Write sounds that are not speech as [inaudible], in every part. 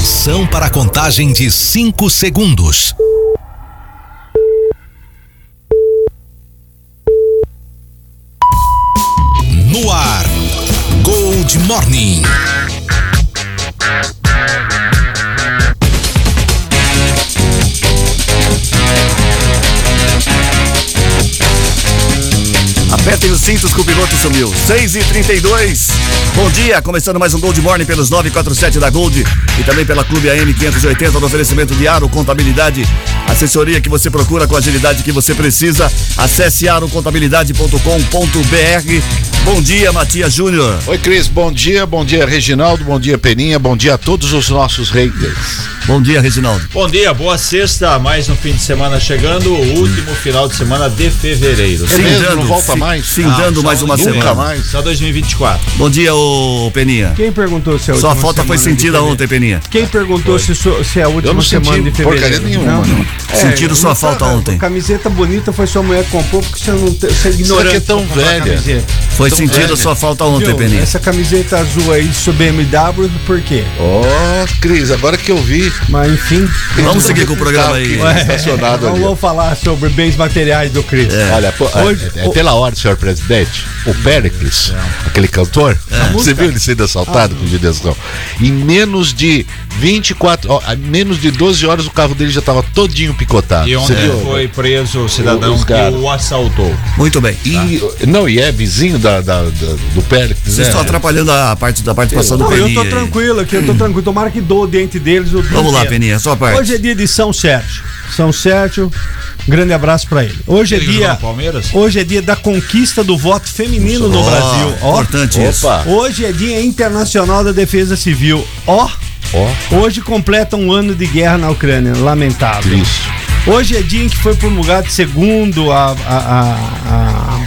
Atenção para a contagem de 5 segundos. Sumiu. 6 e 32 Bom dia, começando mais um Gold Morning pelos 947 da Gold e também pela Clube AM 580 no oferecimento de Aro Contabilidade. Assessoria que você procura com a agilidade que você precisa. Acesse arocontabilidade.com.br. Bom dia, Matias Júnior. Oi, Cris, bom dia, bom dia, Reginaldo, bom dia, Peninha, bom dia a todos os nossos haters. Bom dia, Reginaldo. Bom dia, boa sexta, mais um fim de semana chegando, o último final de semana de fevereiro. É mesmo, não volta mais? Findando Ah, mais só uma nunca semana. mais. Só 2024. Bom dia, ô Peninha. Quem perguntou se é a Sua última falta foi sentida ontem, Peninha. Quem perguntou se, se é a última não semana de fevereiro? porcaria nenhuma, não. Sentiram sua não falta tá- ontem. Camiseta bonita foi sua mulher que comprou porque você não você é ignorante. que é tão velha. Foi Então, sentida velho. sua falta ontem, Viu? Peninha. Essa camiseta azul aí sua BMW, por quê? Ó, Cris, agora que eu vi. Mas enfim. Vamos seguir com o programa aí. Tá aqui, Estacionado Não ali. vou falar sobre bens materiais do Cris. Olha, pô, Hoje- é, é pela ordem, senhor presidente. O Péricles, aquele cantor, você viu ele sendo assaltado com judiação? Em menos de 24, ó, em menos de 12 horas o carro dele já estava todinho picotado. E ontem viu? foi preso o cidadão Os que o assaltou. Muito bem. E, não, e é vizinho da, da- da- do Péricles. Vocês né? estão atrapalhando a parte da participação do Não, eu Peninha. tô aí. tranquilo aqui, eu tô tranquilo. Tomara que dou o dente deles. o Vamos lá. Peninha, sua parte. Hoje é dia de São Sérgio. São Sérgio, grande abraço pra ele. Hoje é Ele jogou dia. no Palmeiras? Hoje é dia da conquista do voto feminino no Ó, Brasil. Ó, Importante isso. Hoje é dia internacional da defesa civil. Ó, ó, hoje completa um ano de guerra na Ucrânia. Lamentável. triste. Hoje é dia em que foi promulgado, segundo a, a, a, a,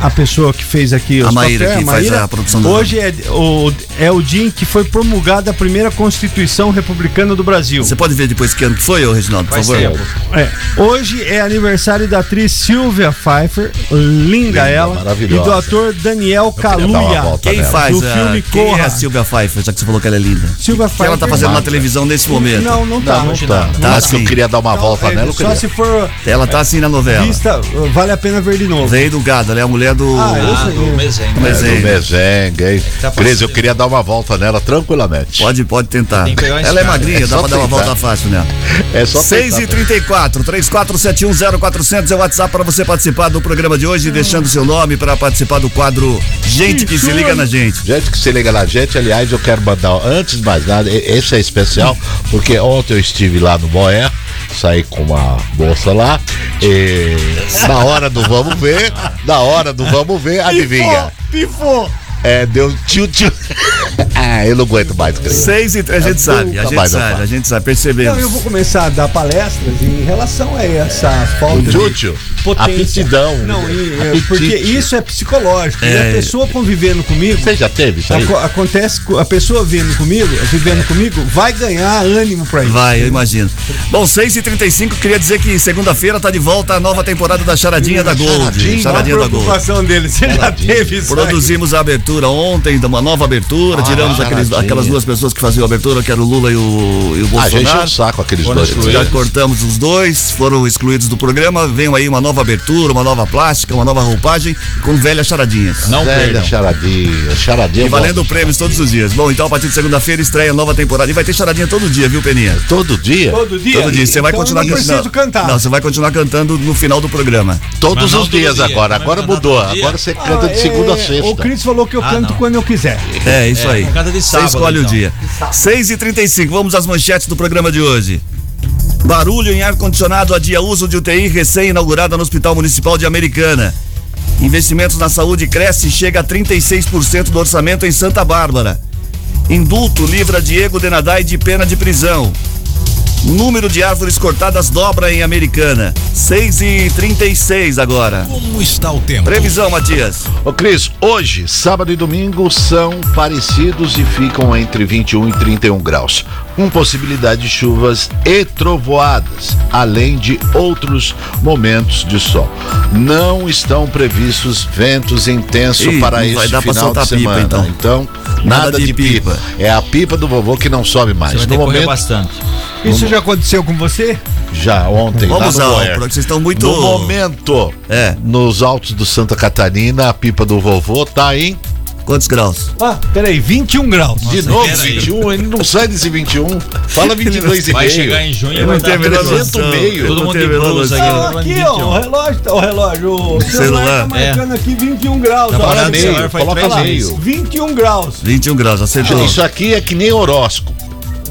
a pessoa que fez aqui A Maíra, papéis, que faz a produção do- Hoje é o, é o dia em que foi promulgada a primeira Constituição Republicana do Brasil. Você pode ver depois que ano que foi, ô Reginaldo, por Faz favor? tempo. É. Hoje é aniversário da atriz Silvia Pfeiffer, linda, ela, e maravilhosa. do ator Daniel queria dar uma Kaluuya. volta Quem nela. faz Do a, filme quem é Corra. a Silvia Pfeiffer, já que você falou que ela é linda? Silvia O que Pfeiffer. ela tá fazendo na televisão nesse momento? Não, não tá. Não, não tá. Tá Mas que eu sim. queria dar uma volta É, nela, eu só queria. se for Ela tá assim na novela. vista, vale a pena ver de novo. Veio do gado, ela é a mulher do. Ah, eu Ah, sei. do Mezenga. É, é. do Mezenga, hein? Tá Cris, eu queria dar uma volta nela tranquilamente. Pode, pode tentar. Que Ela é magrinha, É dá pra dar uma volta fácil nela. É só 6 e tentar. 34 34710400 é o WhatsApp para você participar do programa de hoje, deixando seu nome para participar do quadro Gente que se liga na gente. Gente que se liga na gente, aliás, eu quero mandar, antes de mais nada, esse é especial, porque ontem eu estive lá no Moé, saí com uma moça lá, e na hora do vamos ver, na hora do vamos ver, adivinha? Pifou! É, deu tio tio. Ah, eu não aguento mais, Cris. 6 e 3, a gente sabe, a gente sabe, a gente sabe, Então percebemos. eu vou começar a dar palestras em relação a essa falta de Júcio, potência. aptidão. Não, e, é, porque isso é psicológico. E É. a pessoa convivendo comigo, Você já teve isso aí? aco- acontece, co- a pessoa vivendo comigo, vivendo comigo, vai ganhar ânimo pra isso. Vai, eu imagino. Bom, 6 e 35 queria dizer que segunda-feira tá de volta a nova temporada da Charadinha da Gold. Charadinha, Charadinha a da Gold. preocupação dele, você já teve isso aí? Produzimos a abertura ontem, uma nova abertura, tiramos aqueles- aquelas duas pessoas que faziam a abertura, que era o Lula e o, e o Ah, já encheu Bolsonaro. o saco aqueles Foram dois. excluídos. Já cortamos os dois, foram excluídos do programa. Vem aí uma nova abertura, uma nova plástica, uma nova roupagem com velhas charadinhas. Não Velha perdam. charadinha, charadinha. E eu valendo prêmios todos os dias. Bom, então a partir de segunda-feira estreia a nova temporada. E vai ter charadinha todo dia, viu, Peninha? Todo dia? Todo dia? Todo dia. Você vai Então continuar eu não cantando. preciso cantar. Não, você vai continuar cantando no final do programa. Todos os dias dia. agora. Agora mudou. Agora você Ah, canta de segunda a é, sexta. O Cris falou que eu Ah, canto quando eu quiser. É, isso É, aí. Canta de Você sábado, escolhe o então. dia. 6 e 35 vamos às manchetes do programa de hoje. Barulho em ar-condicionado adia uso de UTI recém-inaugurada no Hospital Municipal de Americana. Investimentos na saúde cresce e chega a 36% do orçamento em Santa Bárbara. Indulto livra Diego Denadai de pena de prisão. Número de árvores cortadas dobra em Americana. 6 e 36 agora. Como está o tempo? Previsão, Matias. Ô Cris, hoje, sábado e domingo são parecidos e ficam entre 21 e 31 graus, com possibilidade de chuvas e trovoadas, além de outros momentos de sol. Não estão previstos ventos intensos Ih, para esse vai dar pra final soltar de pipa, semana. então. nada, Nada de, de pipa. pipa. É a pipa do vovô que não sobe mais. Você vai No momento, bastante. Isso já aconteceu com você? já ontem, Vamos lá porque vocês estão muito. No momento, É. nos altos do Santa Catarina, a pipa do vovô tá em Quantos graus? Ah, peraí, 21 graus. De novo, peraí. 21, ele não sai desse 21. Fala 22 e Vai meio. chegar em junho e vai não 300 noção. meio. Todo não mundo menor blusa aqui. Ah, aqui, ó, o relógio, tá- o relógio, o celular, Celular. tá marcando aqui 21 graus. Tá ó. parado meio, celular coloca meio. meses. 21 graus. 21 graus, acertou. Isso aqui é que nem horóscopo.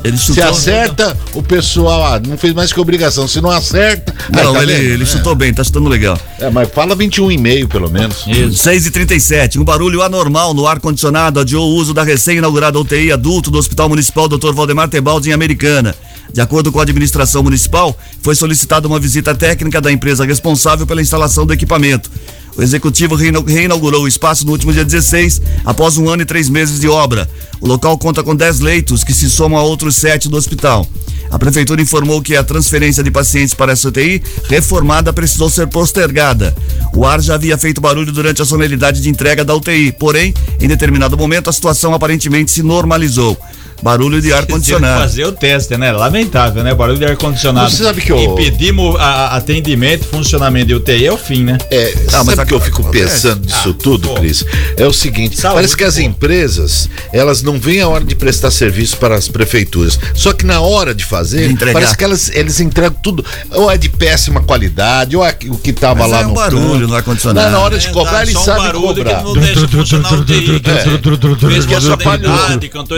Ele Se chutou. acerta, o pessoal ah, não fez mais que obrigação. Se não acerta. Não, tá ele, ele chutou bem, tá chutando legal. É, mas fala 21 e meio, pelo menos. 6 e 37 um barulho anormal no ar-condicionado adiou o uso da recém-inaugurada UTI adulto do Hospital Municipal Dr. Valdemar Tebaldi em Americana. De acordo com a administração municipal, foi solicitada uma visita técnica da empresa responsável pela instalação do equipamento. O executivo reina- reinaugurou o espaço no último dia 16, após um ano e três meses de obra. O local conta com 10 leitos, que se somam a outros sete do hospital. A prefeitura informou que a transferência de pacientes para essa UTI reformada precisou ser postergada. O ar já havia feito barulho durante a solenidade de entrega da UTI, porém, em determinado momento, a situação aparentemente se normalizou. Barulho de ar-condicionado. fazer o teste, né? Lamentável, né? Barulho de ar-condicionado. Você sabe que eu- Impedimos a- a- atendimento, funcionamento de UTI é o fim, né? É, Ah, mas sabe o que eu fico pensando disso tudo, pô. Cris? É o seguinte, Saúde, parece que as pô. empresas, elas não veem a hora de prestar serviço para as prefeituras. Só que na hora de fazer, De parece que elas, eles entregam tudo, ou é de péssima qualidade, ou é o que tava Mas lá é um no barulho no ar-condicionado. Na hora de É, cobrar, dá eles um sabem barulho cobrar. Que não deixa funcionar o UTI. quer dizer, Fez Que atrapalhou. solenidade, cantou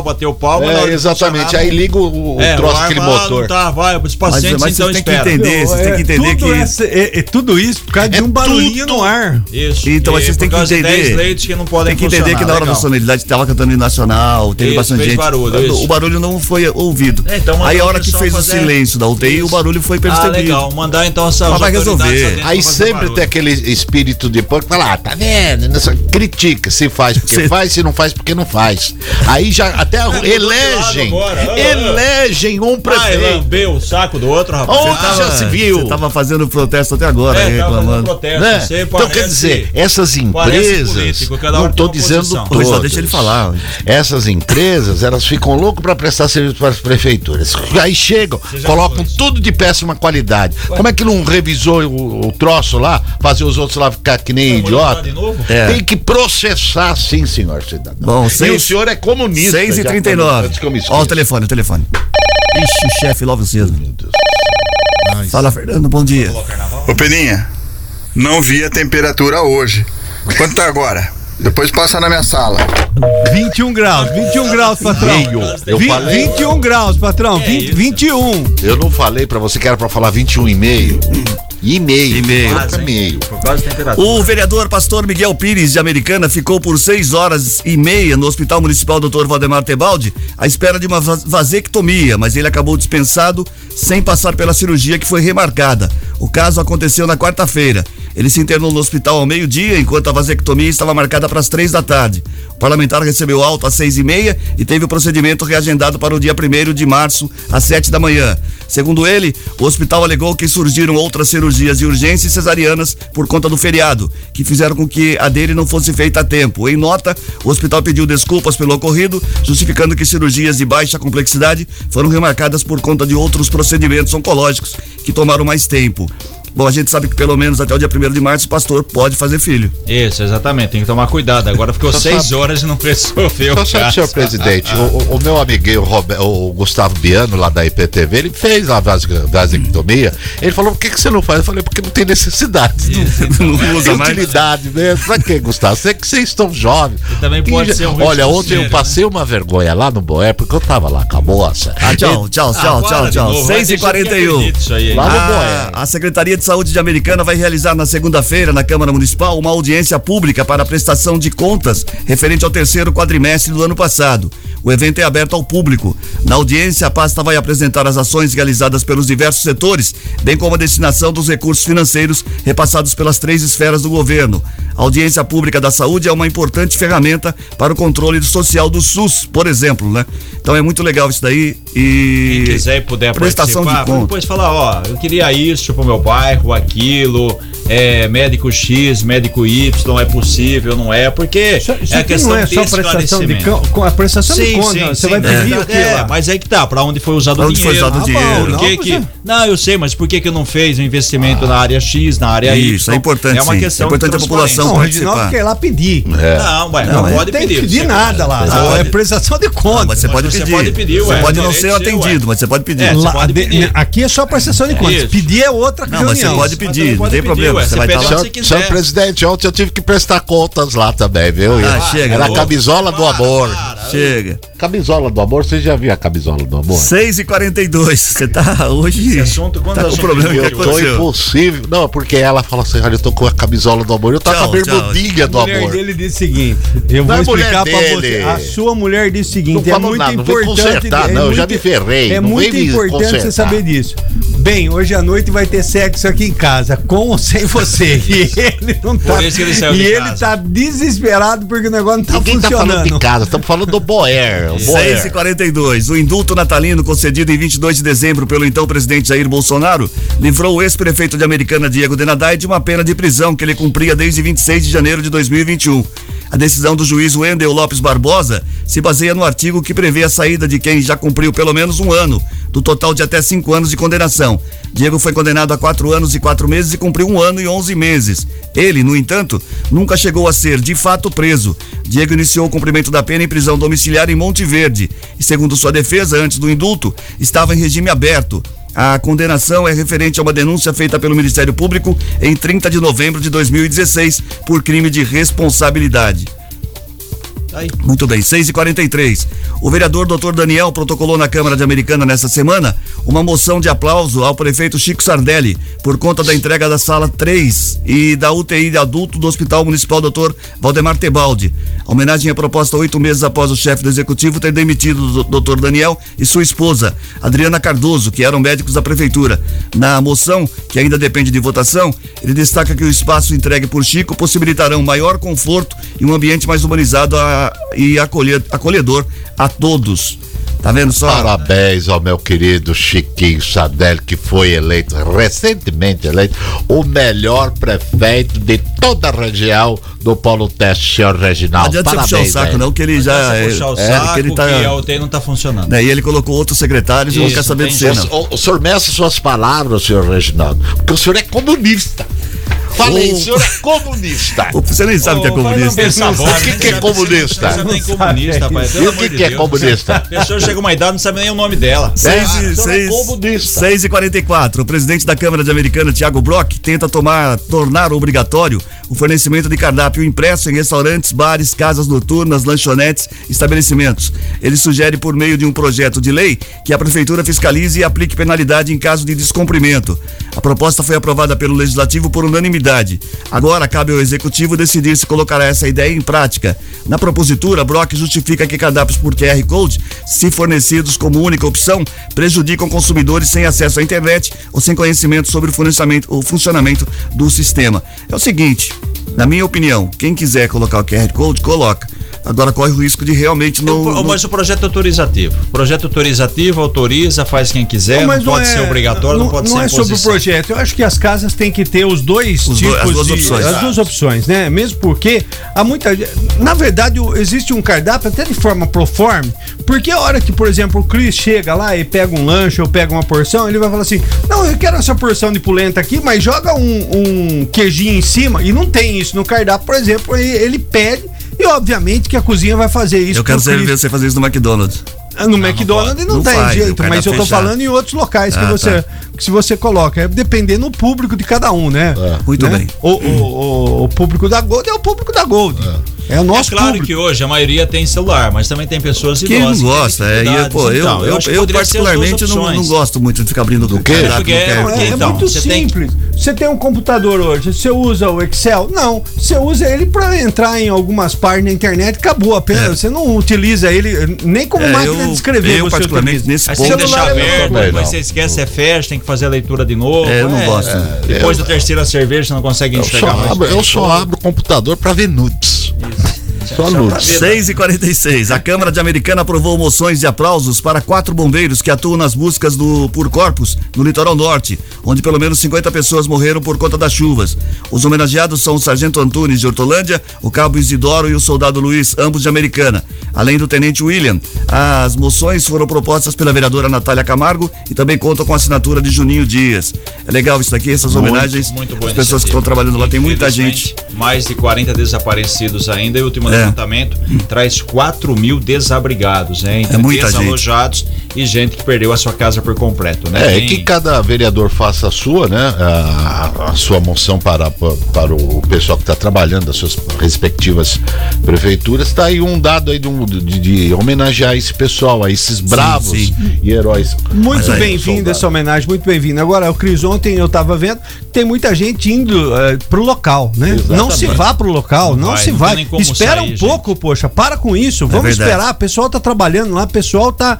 nacional, bateu palma. É, de exatamente. Aí liga o, o é, troço, o aquele ah, motor. Tá, vai, os Mas, pacientes mas então vocês têm que entender, vocês têm que entender tudo que. essa- é, é tudo isso por causa de É um barulhinho tudo. no ar. Isso. Então, mas vocês têm que de entender. 10 leitos que não podem Tem que entender que na hora da funcionar, solenidade tava cantando nacional, teve Isso, bastante gente. barulho, o, o barulho não foi ouvido. É, então Aí a hora o que fez o silêncio da UTI, o barulho foi Ah, percebido. legal. Mandar então essa Mas vai resolver. Aí sempre tem aquele espírito de porco que fala, ah, tá vendo? Nessa- Critica, se faz porque [laughs] faz, se não faz porque não faz. Aí já até a rua. Elegem. Ah, elegem um ah, prefeito. Ah, lambeu o saco do outro, rapaz. Onde tava, já se viu? Você tava fazendo protesto até agora, é, reclamando. Protesto, né? Parece, então, quer dizer, essas empresas. Político, não estou dizendo todas. Só deixa ele falar. Essas empresas, elas ficam loucas para prestar serviço para as prefeituras. Aí chegam, colocam foi. tudo de péssima qualidade. Ué. Como é que não revisou o, o, troço lá, fazer os outros lá ficar que nem idiota? É. Tem que processar, sim, senhor cidadão. Bom, seis, e o senhor é comunista. Seis 39 Olha o telefone, o telefone. Ixi, chefe logo cedo. Meu Deus. Ai, Fala, Fernando, bom dia. Ô, Peninha, não vi a temperatura hoje. Quanto tá agora? Depois passa na minha sala. 21 graus, 21 graus, patrão. Meio. Eu Vi- falei, 21 graus, patrão. Que 20, isso? 21. eu não falei pra você que era pra falar 21 e meio. E meio. E meio. Meio. Causa da temperatura. O vereador pastor Miguel Pires de Americana ficou por seis horas e meia no Hospital Municipal Dr. Valdemar Tebaldi à espera de uma vas- vasectomia, mas ele acabou dispensado sem passar pela cirurgia que foi remarcada. O caso aconteceu na quarta-feira. Ele se internou no hospital ao meio-dia, enquanto a vasectomia estava marcada para as três da tarde. O parlamentar recebeu alta às seis e meia e teve o procedimento reagendado para o dia 1 de março, às sete da manhã. Segundo ele, o hospital alegou que surgiram outras cirurgias de urgência e cesarianas por conta do feriado, que fizeram com que a dele não fosse feita a tempo. Em nota, o hospital pediu desculpas pelo ocorrido, justificando que cirurgias de baixa complexidade foram remarcadas por conta de outros procedimentos oncológicos que tomaram mais tempo. Bom, a gente sabe que pelo menos até o dia 1 de março o pastor pode fazer filho. Isso, exatamente. Tem que tomar cuidado. Agora ficou seis sabe- horas e não resolveu. Só o sabe, senhor presidente, o, o- meu amiguinho Robe- o Gustavo Biano, lá da IPTV, ele fez a vas- vasectomia. Ele falou: por que, que você não faz? Eu falei: porque não tem necessidade. Não, [laughs] Não usa mais. utilidade mesmo. Pra que, Gustavo? Você que vocês estão jovens. E também Que pode ser um Olha, ontem eu passei uma vergonha lá no Boé, porque eu tava lá com a moça. Ah, tchau, tchau, Ah, tchau, tchau, tchau. novo, vai, 6 e tem gente que 41 acredita isso aí, hein? Lá no a, Boé. a Secretaria de de Saúde de Americana vai realizar na segunda-feira, na Câmara Municipal, uma audiência pública para a prestação de contas referente ao terceiro quadrimestre do ano passado. O evento é aberto ao público. Na audiência, a pasta vai apresentar as ações realizadas pelos diversos setores, bem como a destinação dos recursos financeiros repassados pelas três esferas do governo. A audiência pública da saúde é uma importante ferramenta para o controle social do SUS, por exemplo, né? Então é muito legal isso daí e Quem quiser e puder prestação de contas. depois falar, ó, eu queria isso pro meu bairro, aquilo, é, médico X, médico Y, é possível, não é, porque Isso, isso é questão não é de só prestação de esclarecimento. con- com a prestação de Sim, conta. sim, você sim, vai pedir é, o quê é, lá? Mas aí que tá, pra onde foi usado Pra o onde foi dinheiro. usado o Ah, dinheiro. Por Não, que mas que, é- não, eu sei, mas por que que não fez um investimento na área X, na área Y? Isso, é importante, É uma sim. questão É importante de a população Não, o participar. Reginaldo quer ir lá pedir. Não, ué, não, Não, é. pode tem pedir. que pedir você- nada lá. Você Não, é prestação de Não, conta. mas você Mas pode você pedir. pode pedir, Você pode não ser atendido, mas você pode pedir. É, você de- aqui é só prestação de contas. Pedir é outra Não, mas você pode Mas pedir, não tem problema. Ué, Você você vai estar lá. onde Senhor, presidente, ontem eu tive que prestar contas lá também, viu? Ah, chega, Era a camisola do amor. Chega. Camisola do amor, você já viu a camisola do amor? 6 e 42 Você tá hoje. Esse assunto, quando tá assunto problema. O que Eu tô impossível. Não, porque ela fala assim: olha, eu tô com a camisola do amor. Eu tô Tchau, com a bermudinha do A mulher amor. dele disse o seguinte: eu vou é mulher explicar pra você. A sua mulher disse o seguinte: Não é muito nada, não vem importante. é não, eu muito- já me ferrei, É muito importante você saber disso. Bem, hoje à noite vai ter sexo aqui em casa, com ou sem você. [laughs] E ele não tá. Por isso que ele saiu e de ele casa. tá desesperado porque o negócio não tá Ninguém tá falando funcionando. de casa, estamos falando do Boer. o 6 Boer. e 42 O indulto natalino concedido em 22 de dezembro pelo então presidente Jair Bolsonaro livrou o ex-prefeito de Americana Diego Denadai de uma pena de prisão que ele cumpria desde 26 de janeiro de 2021. A decisão do juiz Wendel Lopes Barbosa se baseia no artigo que prevê a saída de quem já cumpriu pelo menos um ano, do total de até cinco anos de condenação. Diego foi condenado a quatro anos e quatro meses e cumpriu um ano e onze meses. Ele, no entanto, nunca chegou a ser de fato preso. Diego iniciou o cumprimento da pena em prisão domiciliar em Monte Verde e, segundo sua defesa, antes do indulto, estava em regime aberto. A condenação é referente a uma denúncia feita pelo Ministério Público em 30 de novembro de 2016 por crime de responsabilidade. Aí. Muito bem, 6 e 43 O vereador Dr. Daniel protocolou na Câmara de Americana nesta semana uma moção de aplauso ao prefeito Chico Sardelli por conta da entrega da sala 3 e da UTI de adulto do Hospital Municipal Dr. Valdemar Tebaldi. A homenagem é proposta oito meses após o chefe do executivo ter demitido o Dr. Daniel e sua esposa, Adriana Cardoso, que eram médicos da prefeitura. Na moção, que ainda depende de votação, ele destaca que o espaço entregue por Chico possibilitarão maior conforto e um ambiente mais humanizado a- e acolher- acolhedor a todos. Tá vendo só? Parabéns ao meu querido Chiquinho Sardelli, que foi eleito, recentemente eleito, o melhor prefeito de toda a região do Polo Teste, senhor Não Reginaldo. adianta você puxar o Parabéns, saco, não, que ele já. Você puxar o é, saco, que ele tá. que a UTI não tá funcionando. né, e ele colocou outros secretários e não quer saber de você, não. O, o senhor meça suas palavras, senhor Reginaldo, porque o senhor é comunista. Falei, o senhor é comunista. Você nem sabe o que é comunista. O que que é comunista? Você nem comunista, pai. E o que, é comunista? A pessoa chega uma idade e não sabe nem o nome dela. Seis Ah, e, o senhor é seis, comunista. 6 e 44 O presidente da Câmara de Americana, Tiago Brock, tenta tomar, tornar obrigatório o fornecimento de cardápio impresso em restaurantes, bares, casas noturnas, lanchonetes, estabelecimentos. Ele sugere, por meio de um projeto de lei, que a prefeitura fiscalize e aplique penalidade em caso de descumprimento. A proposta foi aprovada pelo Legislativo por unanimidade. Agora cabe ao Executivo decidir se colocará essa ideia em prática. Na propositura, Brock justifica que cardápios por QR Code, se fornecidos como única opção, prejudicam consumidores sem acesso à internet ou sem conhecimento sobre o o funcionamento do sistema. É o seguinte, na minha opinião, quem quiser colocar o QR Code, coloca. Agora corre o risco de realmente não. O- não- Mas o projeto é autorizativo. O projeto autorizativo autoriza, faz quem quiser, não, mas pode ser obrigatório, não, pode ser Não é sobre o projeto. Eu acho que as casas têm que ter os dois Os tipos dois- as duas de, opções. as duas opções, né? Mesmo porque há muita gente- na verdade existe um cardápio até de forma proforme, porque a hora que, por exemplo, o Chris chega lá e pega um lanche ou pega uma porção, ele vai falar assim: "Não, eu quero essa porção de polenta aqui, mas joga um, um queijinho em cima" e não tem isso no cardápio, por exemplo, ele, ele pede e obviamente que a cozinha vai fazer isso. Eu quero ver você fazer isso no McDonald's. No McDonald's não, Não tem faz, jeito, mas eu tô fechado. falando em outros locais que Ah, você tá. que se você coloca, é dependendo do público de cada um, né? Muito Né? bem. O, o, o, o público da Gold é o público da Gold. É o nosso é claro público. que hoje a maioria tem celular, mas também tem pessoas não que têm gosta, é, e eu, pô, eu, Então, eu, que eu duas particularmente não, não gosto muito de ficar abrindo do quê? Porque é- Não, é, é Então, muito você tem- simples. Você tem um computador hoje, você usa o Excel? Não, você usa ele para entrar em algumas páginas na internet, acabou apenas. Você não utiliza ele nem como É, máquina eu- de escrever. eu particularmente, nesse Aí ponto- você é aberto, não. você esquece, é fecha, tem que fazer a leitura de novo. É, eu não gosto. Depois da terceira cerveja você não consegue enxergar mais. abro, eu só abro o computador pra ver nudes. Só nudes. 6 e 46 A Câmara de Americana aprovou moções de aplausos para quatro bombeiros que atuam nas buscas do por corpos no litoral norte, onde pelo menos 50 pessoas morreram por conta das chuvas. Os homenageados são o Sargento Antunes de Hortolândia, o Cabo Isidoro e o Soldado Luiz, ambos de Americana, além do Tenente William. As moções foram propostas pela vereadora Natália Camargo e também contam com a assinatura de Juninho Dias. É legal isso daqui, essas homenagens. Muito boa As pessoas que estão trabalhando lá, tem muita gente. Mais de 40 desaparecidos ainda e o É. levantamento traz 4 mil desabrigados, hein? É muita gente. E gente que perdeu a sua casa por completo, né? É, Tem- e que cada vereador faça a sua, né? A, a sua moção para, para o pessoal que está trabalhando das suas respectivas prefeituras. Está aí um dado aí de, um- de- de homenagear esse pessoal, a esses bravos sim. e heróis. Muito aí, bem-vindo essa homenagem, muito bem-vindo. Agora, o Cris, ontem eu tava vendo, tem muita gente indo eh, pro local, né? Exatamente. Não se vá pro local, não, se não vai. nem como Espera sair, um pouco, poxa, para com isso. Vamos verdade. esperar. O pessoal tá trabalhando lá, o pessoal tá,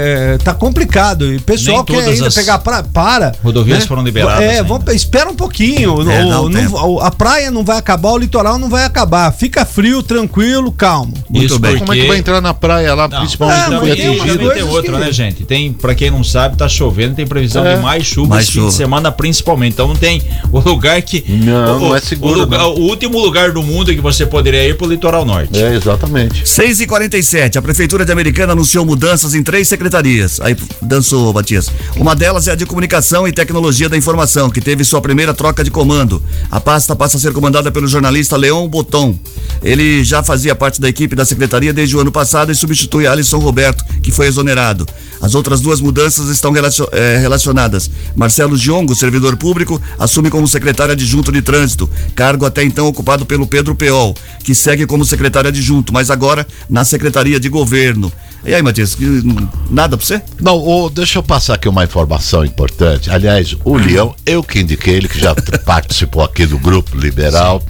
eh, tá complicado. E o pessoal Nem quer ainda as pegar pra, para. rodovias foram liberadas É, vamos, espera um pouquinho. É, O- não- a praia não vai acabar, o litoral não vai acabar. Fica frio, tranquilo, calmo. Muito Isso bem. porque... Como é que vai entrar na praia lá, Não, principalmente no mas fui tem coisas tem outra, que- né, gente? Tem, pra quem não sabe, tá chovendo, tem previsão É. de mais chuva Mais esse fim chuva. de semana, principalmente. Então não tem o lugar que. Não, o, não é seguro, O, lugar- não. o último lugar do mundo que você poderia ir pro litoral norte. É, exatamente. 6 e 47 a Prefeitura de Americana anunciou mudanças em três secretarias. Aí dançou, Matias. Uma delas é a de Comunicação e Tecnologia da Informação, que teve sua primeira troca de comando. A pasta passa a ser comandada pelo jornalista Leon Boton. Ele já fazia parte da equipe da secretaria desde o ano passado e substitui Alisson Roberto, que foi exonerado. As outras duas mudanças estão eh, relacionadas. Marcelo Giongo, servidor público, assume como secretário adjunto de trânsito, cargo até então ocupado pelo Pedro Peol, que segue como secretário adjunto, mas agora na Secretaria de Governo. E aí, Matias, hum, nada pra você? Não, deixa eu passar aqui uma informação importante. Aliás, o Leão, eu que indiquei ele, que já [laughs] participou aqui do grupo liberal,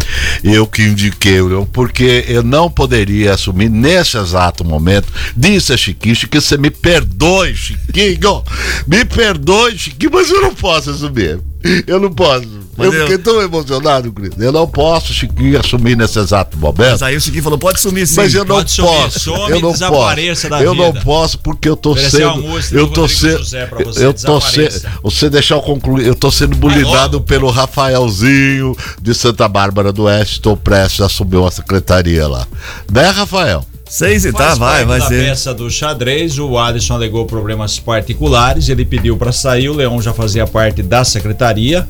eu que indiquei o Leão, porque eu não poderia assumir nesse exato momento. Disse a Chiquinho, Chiquinho, você me perdoe, Chiquinho, me perdoe, Chiquinho, mas eu não posso assumir. Eu não posso. Mas eu fiquei tão emocionado, Cris. Eu não posso, Chiquinho, assumir nesse exato momento. Mas aí o Chiquinho falou, pode sumir sim. Mas eu não Pode sumir, posso. some eu e não desapareça posso. da eu não posso porque eu tô Oferecer sendo. almoço Eu tô sendo. José pra você, Eu tô sendo. Você deixar eu concluir. Eu tô sendo bulinado pelo Rafaelzinho de Santa Bárbara do Oeste. Estou prestes a assumir uma secretaria lá. Né, Rafael? Seis e tá, Faz vai, vai ser. peça do xadrez, o Alisson alegou problemas particulares, ele pediu para sair, o Leão já fazia parte da secretaria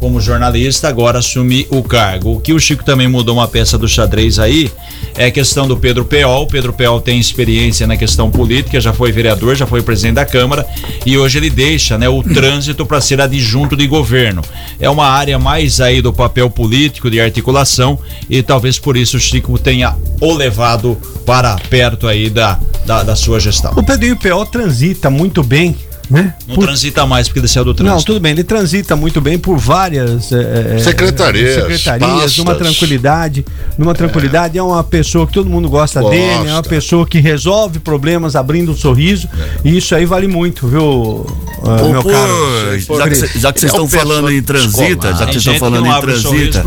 como jornalista, agora assume o cargo. O que o Chico também mudou uma peça do xadrez aí é a questão do Pedro Peol. O Pedro Peol tem experiência na questão política, já foi vereador, já foi presidente da Câmara e hoje ele deixa, né, o [clears throat] trânsito para ser adjunto de governo. É uma área mais aí do papel político de articulação e talvez por isso o Chico tenha o levado para perto aí da, da, da sua gestão. O Pedrinho P.O. transita muito bem, né? Não Por- transita mais porque ele saiu do Não, trânsito. tudo bem, ele transita muito bem por várias eh, Secretarias, secretarias, pastas. numa tranquilidade, numa tranquilidade, é uma pessoa que todo mundo gosta Gosta. dele, é uma pessoa que resolve problemas abrindo um sorriso, e isso aí vale muito, viu, Ô, meu caro? já que cê- já que vocês É estão falando pessoa em transita, já que vocês estão falando não em transita.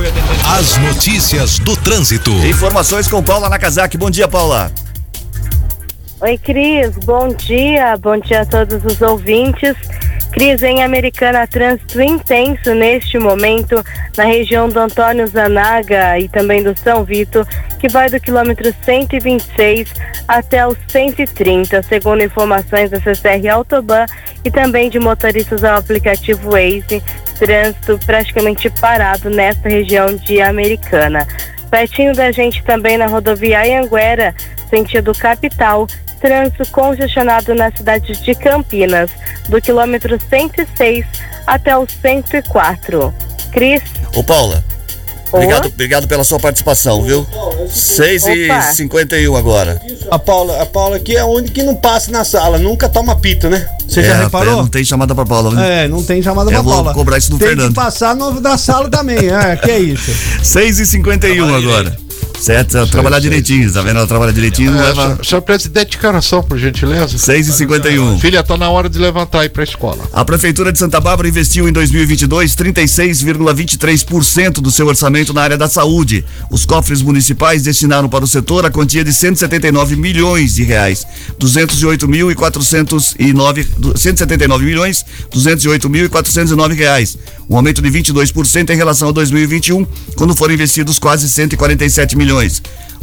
As notícias do trânsito. Informações com Paula Nakazaki. Bom dia, Paula. Oi, Cris. Bom dia. Bom dia a todos os ouvintes. Cris, em Americana, trânsito intenso neste momento na região do Antônio Zanaga e também do São Vito, que vai do quilômetro 126 até o 130, segundo informações da CCR Autoban e também de motoristas ao aplicativo Waze. Trânsito praticamente parado nesta região de Americana. Pertinho da gente também na rodovia Anhanguera, sentido capital, trânsito congestionado na cidade de Campinas, do quilômetro 106 até o 104. Cris, Ô, Paula. Obrigado, obrigado pela sua participação, viu? 6 e Opa. 51 agora. A Paula, a Paula aqui é a única que não passa na sala, nunca toma pito, né? Você É, já reparou? Não tem chamada pra Paula, né? É, não tem chamada Eu pra vou Paula. cobrar isso do tem Fernando. que passar no, da sala também, é, que é isso. [laughs] 6 e 51 agora. Certo? Ela trabalhar direitinho, tá vendo? Ela trabalha direitinho, É, leva. senhor, presidente de coração, por gentileza. 6 e 51 Filha, tá na hora de levantar aí pra escola. A Prefeitura de Santa Bárbara investiu em 2022 36,23% do seu orçamento na área da saúde. Os cofres municipais destinaram para o setor a quantia de 179 milhões de reais. 208 mil e 409 du- 179 milhões 208 mil e 409 reais. Um aumento de 22% em relação a 2021, quando foram investidos quase 147 milhões.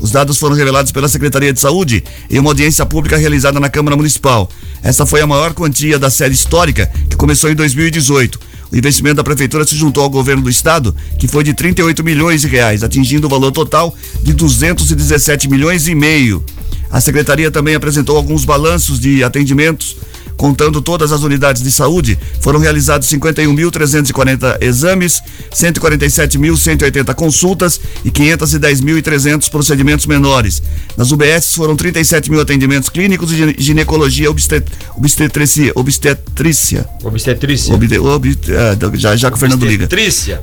Os dados foram revelados pela Secretaria de Saúde em uma audiência pública realizada na Câmara Municipal. Essa foi a maior quantia da série histórica, que começou em 2018. O investimento da prefeitura se juntou ao governo do estado, que foi de 38 milhões de reais, atingindo o valor total de 217 milhões e meio. A secretaria também apresentou alguns balanços de atendimentos Contando todas as unidades de saúde, foram realizados 51.340 exames, 147.180 consultas e 510.300 procedimentos menores. Nas UBS foram 37 mil atendimentos clínicos e gine- ginecologia obstet, obstetrícia, obstetrícia. Obstetrícia. Obte- ah, já, já que o Fernando liga.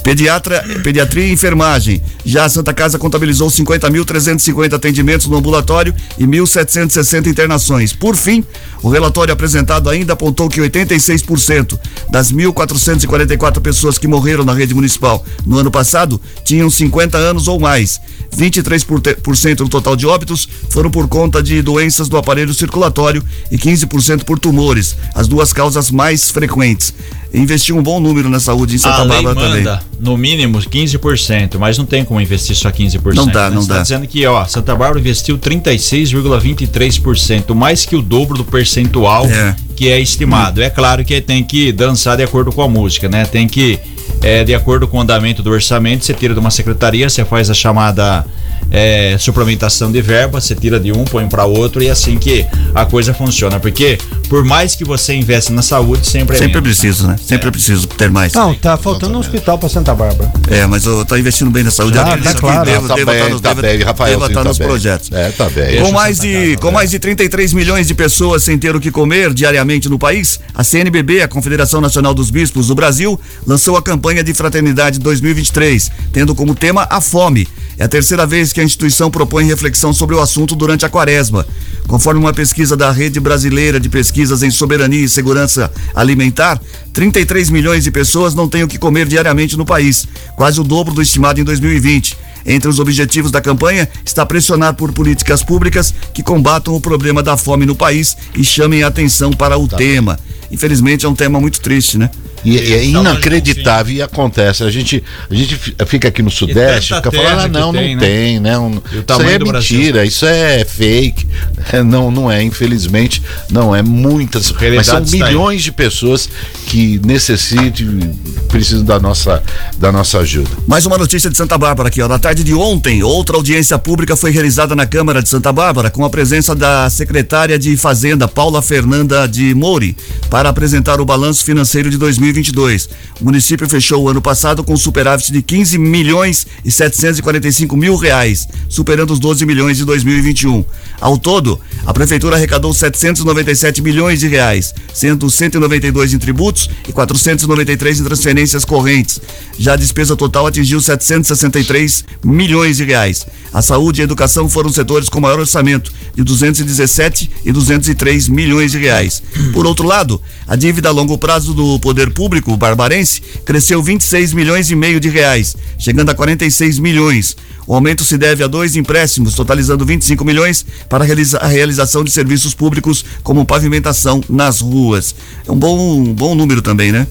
Pediatra, pediatria e enfermagem. Já a Santa Casa contabilizou 50.350 atendimentos no ambulatório e 1.760 internações. Por fim, o relatório apresentado ainda apontou que 86% das 1.444 pessoas que morreram na rede municipal no ano passado tinham 50 anos ou mais. 23% do total de óbitos foram por conta de doenças do aparelho circulatório e 15% por tumores, as duas causas mais frequentes. Investiu um bom número na saúde em Santa Bárbara também. no mínimo 15%, mas não tem como investir só 15%. Não dá, né? não Você dá. Tá dizendo que, ó, Santa Bárbara investiu 36,23%, mais que o dobro do percentual É. que é estimado. É claro que tem que dançar de acordo com a música, né? Tem que, é, de acordo com o andamento do orçamento, você tira de uma secretaria, você faz a chamada é, suplementação de verba, você tira de um, põe para outro e é assim que a coisa funciona. Porque por mais que você investe na saúde, sempre é Sempre é menos, né? preciso, né? Sempre é preciso ter mais. Não, tá faltando um hospital pra Santa Bárbara. É, mas eu tô investindo bem na saúde. Ah, tá claro. Devo, tá bem, estar nos, tá bem, Rafael. estar tá nos bem. projetos. É, tá bem. Com mais, de, Casa, com né? mais de 33 milhões de pessoas sem ter o que comer diariamente no país, a CNBB, a Confederação Nacional dos Bispos do Brasil, lançou a campanha de Fraternidade 2023, tendo como tema a fome. É a terceira vez que a instituição propõe reflexão sobre o assunto durante a quaresma. Conforme uma pesquisa da Rede Brasileira de Pesquisas em Soberania e Segurança Alimentar, 33 milhões de pessoas não têm o que comer diariamente no país, quase o dobro do estimado em 2020. Entre os objetivos da campanha está pressionar por políticas públicas que combatam o problema da fome no país e chamem a atenção para o tema. Infelizmente é um tema muito triste, né? E, e é inacreditável e acontece. A gente, a gente fi- fica aqui no Sudeste, fica falando, ah, não, tem, não né? tem, né? Um- isso é mentira, isso é fake. [laughs] É, não, não é, infelizmente, não é muitas. Mas são milhões de pessoas que necessitam e precisam da nossa, da nossa ajuda. Mais uma notícia de Santa Bárbara aqui, ó. Na tarde de ontem, outra audiência pública foi realizada na Câmara de Santa Bárbara com a presença da secretária de Fazenda, Paula Fernanda de Mouri, para apresentar o balanço financeiro de 2022. O município fechou o ano passado com superávit de 15 milhões e 745 mil reais, superando os 12 milhões de 2021. Ao todo, a prefeitura arrecadou 797 milhões de reais, sendo 192 em tributos e 493 em transferências correntes. Já a despesa total atingiu 763 milhões de reais. A saúde e a educação foram setores com maior orçamento, de 217 e 203 milhões de reais. Por outro lado, a dívida a longo prazo do poder público barbarense cresceu 26 milhões e meio de reais, chegando a 46 milhões. O aumento se deve a dois empréstimos, totalizando 25 milhões para a realização de serviços públicos como pavimentação nas ruas. É um bom, um bom número também, né?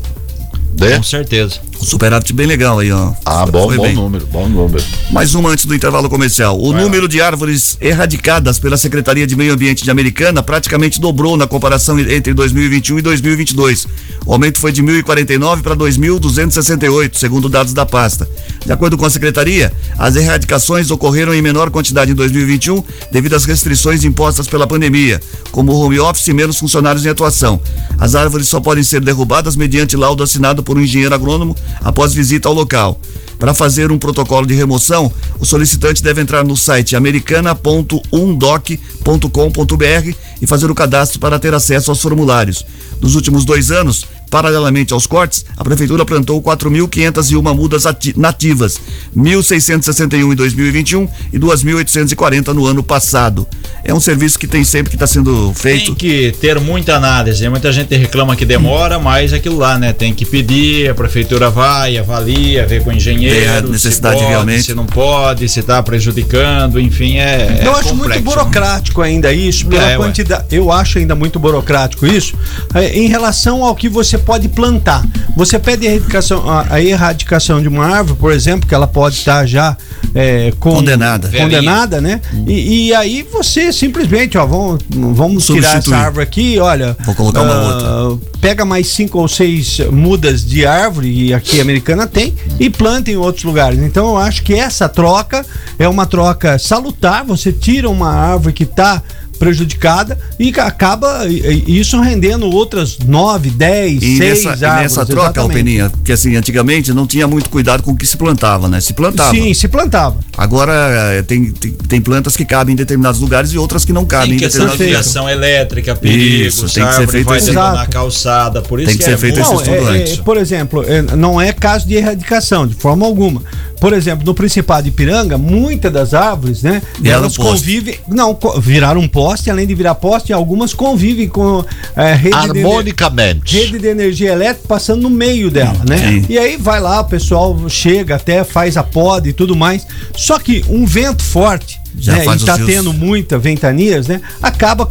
Né? Com certeza. Um superávit bem legal aí, ó. Ah, bom, bom bem. número, bom número. Mais uma antes do intervalo comercial. O número de árvores erradicadas pela Secretaria de Meio Ambiente de Americana praticamente dobrou na comparação entre 2021 e 2022. O aumento foi de 1.049 para 2.268, segundo dados da pasta. De acordo com a Secretaria, as erradicações ocorreram em menor quantidade em 2021 devido às restrições impostas pela pandemia, como home office e menos funcionários em atuação. As árvores só podem ser derrubadas mediante laudo assinado por um engenheiro agrônomo após visita ao local. Para fazer um protocolo de remoção, o solicitante deve entrar no site americana.undoc.com.br e fazer o cadastro para ter acesso aos formulários. Nos últimos dois anos, Paralelamente aos cortes, a Prefeitura plantou 4.501 mudas nativas, 1.661 em 2021 e 2.840 no ano passado. É um serviço que tem sempre que está sendo feito. Tem que ter muita análise. Muita gente reclama que demora, mas aquilo lá, né? Tem que pedir, a Prefeitura vai, avalia, vê com o engenheiro. É a necessidade se pode, realmente. Se não pode, se está prejudicando, enfim, é. Eu é acho complexo, muito né? burocrático ainda isso, pela É, ué. quantidade. Eu acho ainda muito burocrático isso, é, em relação ao que você pode plantar. Você pede a erradicação, a, a erradicação de uma árvore, por exemplo, que ela pode estar já é, com- Condenada. condenada, né? E, e aí você simplesmente, ó, vamos, vamos tirar essa árvore aqui, olha. Vou colocar uma ah, Pega mais cinco ou seis mudas de árvore, e aqui a americana tem, e planta em outros lugares. Então eu acho que essa troca é uma troca salutar. Você tira uma árvore que está prejudicada e ca- acaba e- e isso rendendo outras nove, dez, E seis nessa, e árvores. nessa troca, exatamente. Alpeninha, porque assim, antigamente não tinha muito cuidado com o que se plantava, né? Se plantava. Sim, se plantava. Agora eh, tem, tem, tem plantas que cabem em determinados lugares e outras que não cabem Tem em determinados ligação elétrica, perigo, Isso, tem que ser feito vai esse- detonar Exato. a calçada, por isso Tem que ser é feito muito esse Não, estudo é, antes. é, por exemplo, é, não é caso de erradicação, de forma alguma. Por exemplo, no Principado de Piranga, muitas das árvores, né? Elas convivem. Não, viraram um poste, além de virar poste, algumas convivem com é, rede, de, Harmonicamente. rede de energia elétrica passando no meio dela, né? Sim. E aí vai lá, o pessoal chega até, faz a poda e tudo mais. Só que um vento forte, Já né? E tá fios. tendo muita ventanias, né? Acaba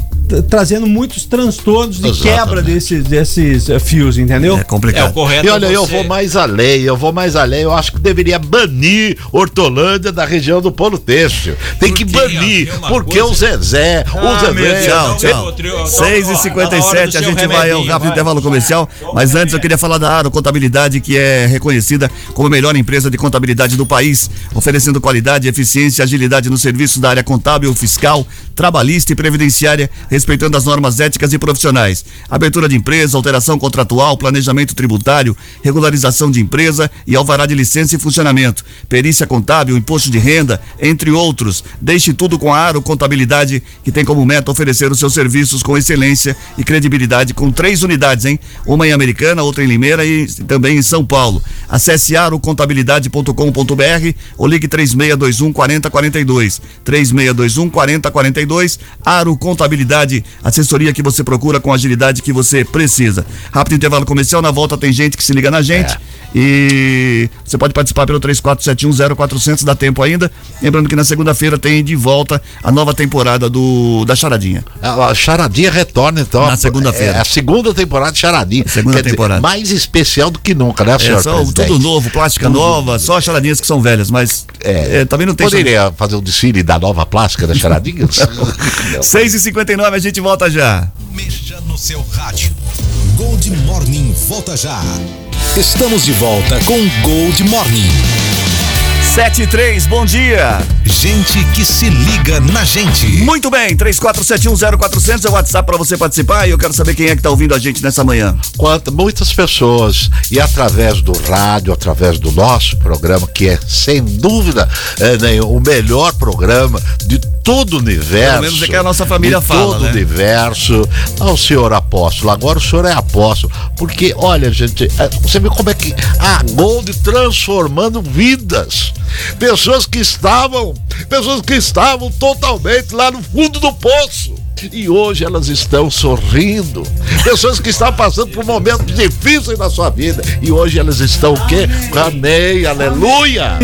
trazendo muitos transtornos de Exatamente. quebra desses, desses eh, fios, entendeu? É É, complicado. o correto E olha, é eu você- vou mais além, eu vou mais além. Eu acho que deveria banir Hortolândia da região do Polo Têxtil. Tem que banir, porque coisa- o Zezé, Ah, o Zezé. Tchau, tchau. eu- eu- eu- 6 ó, e tá 57 na hora a do seu gente vai ao rápido vai. intervalo comercial. Mas antes eu queria falar da Aro Contabilidade, que é reconhecida como a melhor empresa de contabilidade do país, oferecendo qualidade, eficiência e agilidade no serviço da área contábil, fiscal, trabalhista e previdenciária, respeitando as normas éticas e profissionais. Abertura de empresa, alteração contratual, planejamento tributário, regularização de empresa e alvará de licença e funcionamento, perícia contábil, imposto de renda, entre outros. Deixe tudo com a Aro Contabilidade, que tem como meta oferecer os seus serviços com excelência e credibilidade com três unidades, hein? Uma em Americana, outra em Limeira e também em São Paulo. Acesse arocontabilidade.com.br ou ligue 3621 4042. 3621 4042. Aro Contabilidade, assessoria que você procura com a agilidade que você precisa. Rápido intervalo comercial, na volta tem gente que se liga na gente. E você pode participar pelo 34710400, dá tempo ainda. Lembrando que na segunda-feira tem de volta a nova temporada do da Charadinha. A a Charadinha retorna, então. Na segunda-feira. É a segunda temporada de Charadinha. Segunda Quer dizer, temporada. mais especial do que nunca, né, É senhor? só presidente? tudo novo, plástica nova, só charadinhas que são velhas, mas é, também não tem Poderia fazer um desfile da nova plástica da Charadinha? [laughs] 6 e 59 a gente volta já. Mexa no seu rádio. Gold Morning volta já. Estamos de volta com Gold Morning. 7 e 3, bom dia. Gente que se liga na gente. Muito bem, 34710400 é o WhatsApp para você participar e eu quero saber quem é que tá ouvindo a gente nessa manhã. Quanto, muitas pessoas, e através do rádio, através do nosso programa, que é sem dúvida é, né, o melhor programa de todo o universo. Pelo menos é que a nossa família de fala, todo né? o universo. Não, senhor apóstolo, agora o senhor é apóstolo. Porque, olha, gente, é, você vê como é que a Gold transformando vidas. Pessoas que estavam, pessoas que estavam totalmente lá no fundo do poço. E hoje elas estão sorrindo. Pessoas que estavam passando por momentos difíceis na sua vida. E hoje elas estão o quê? Amém, aleluia.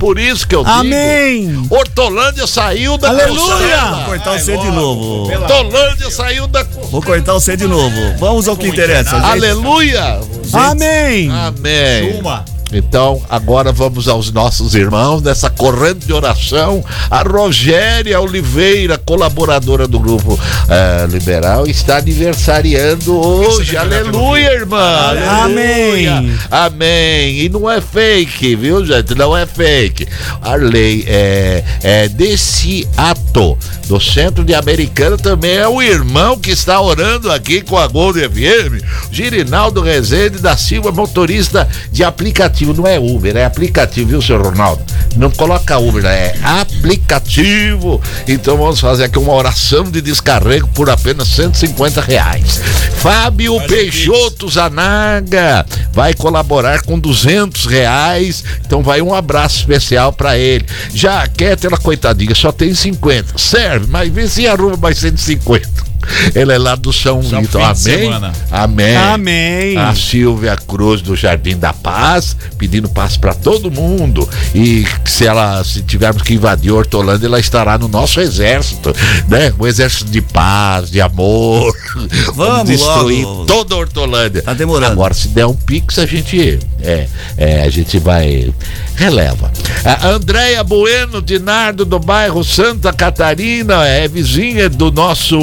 Por isso que eu digo. Amém. Hortolândia saiu da Aleluia. Vou cortar o C de novo. Hortolândia saiu da Vou cortar o C de novo. Vamos ao que interessa. gente. Aleluia. Amém. Amém. Uma. Então, agora vamos aos nossos irmãos nessa corrente de oração. A Rogéria Oliveira, colaboradora do grupo eh, liberal, está aniversariando hoje. Aleluia, irmã. Aleluia. Amém. Amém. E não é fake, viu, gente? Não é fake. Arley é, é desse ato do Centro de Americana também é o irmão que está orando aqui com a Gold FM. Girinaldo Rezende da Silva, motorista de aplicativo aplicativo, não é Uber, é aplicativo, viu, seu Ronaldo? Não coloca Uber, é aplicativo. Então vamos fazer aqui uma oração de descarrego por apenas 150 reais. Fábio Peixoto Zanaga vai colaborar com 200 reais. Então vai um abraço especial para ele. Já a Kétela, coitadinha, só tem 50. Serve, mas vê se arruma mais 150. Ela é lá do São Só Vitor. Amém? Amém. Amém. A Silvia Cruz do Jardim da Paz, pedindo paz para todo mundo. E se ela se tivermos que invadir Hortolândia, ela estará no nosso exército, né? O exército de paz, de amor. [laughs] Vamos destruir logo. toda a Hortolândia. Tá demorando. Agora, se der um pix, a gente é, é, a gente vai releva. A Andréia Bueno de Nardo do bairro Santa Catarina é vizinha do nosso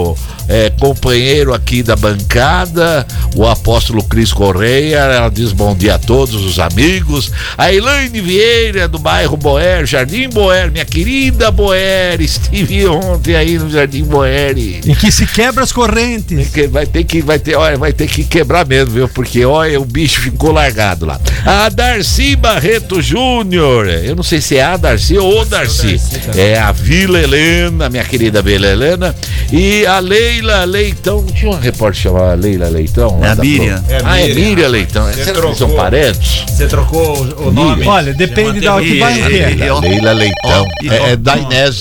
Show. É, companheiro aqui da bancada, o apóstolo Cris Correia. Ela diz bom dia a todos os amigos. A Elaine Vieira do bairro Boer, Jardim Boer, minha querida Boer, estive ontem aí no Jardim Boer. e- que se quebra as correntes. que vai ter que vai ter, olha, vai ter que quebrar mesmo, viu? Porque olha, o bicho ficou largado lá. A Darcy Barreto Júnior, eu não sei se é a Darcy ou o Darcy. É a Vila Helena, minha querida Vila Helena, e a Leila Leitão, tinha uma repórter chamada Leila Leitão? É a Miriam. É a ah, é Miriam. Leitão. Você Será eles são trocou. parentes? Você trocou o, o nome? Olha, depende da que vai ó, Leila Leitão. é, é da Inés.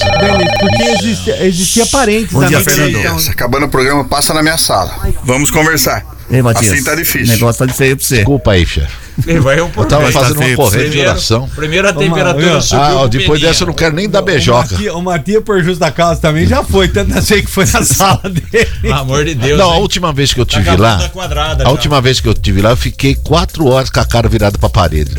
Porque existia, existia parentes Bom da dia, minha Fernando. então, Acabando o programa, passa na minha sala. Vamos conversar. Ei, Matias. Assim tá O difícil. negócio tá feio pra você. Desculpa aí, chefe. Vai um por Eu tava fazendo uma corrente de Primeiro- oração. Primeiro a Ô, temperatura Maria. subiu. Ah, depois dessa eu não quero nem dar beijoca. O Matias por justa causa também já foi, tanto assim que foi na sala [laughs] dele. Pelo amor de Deus. Não, a última vez que eu Tá tive lá. a quadrada A já. última vez que eu tive lá, eu fiquei quatro horas com a cara virada pra parede.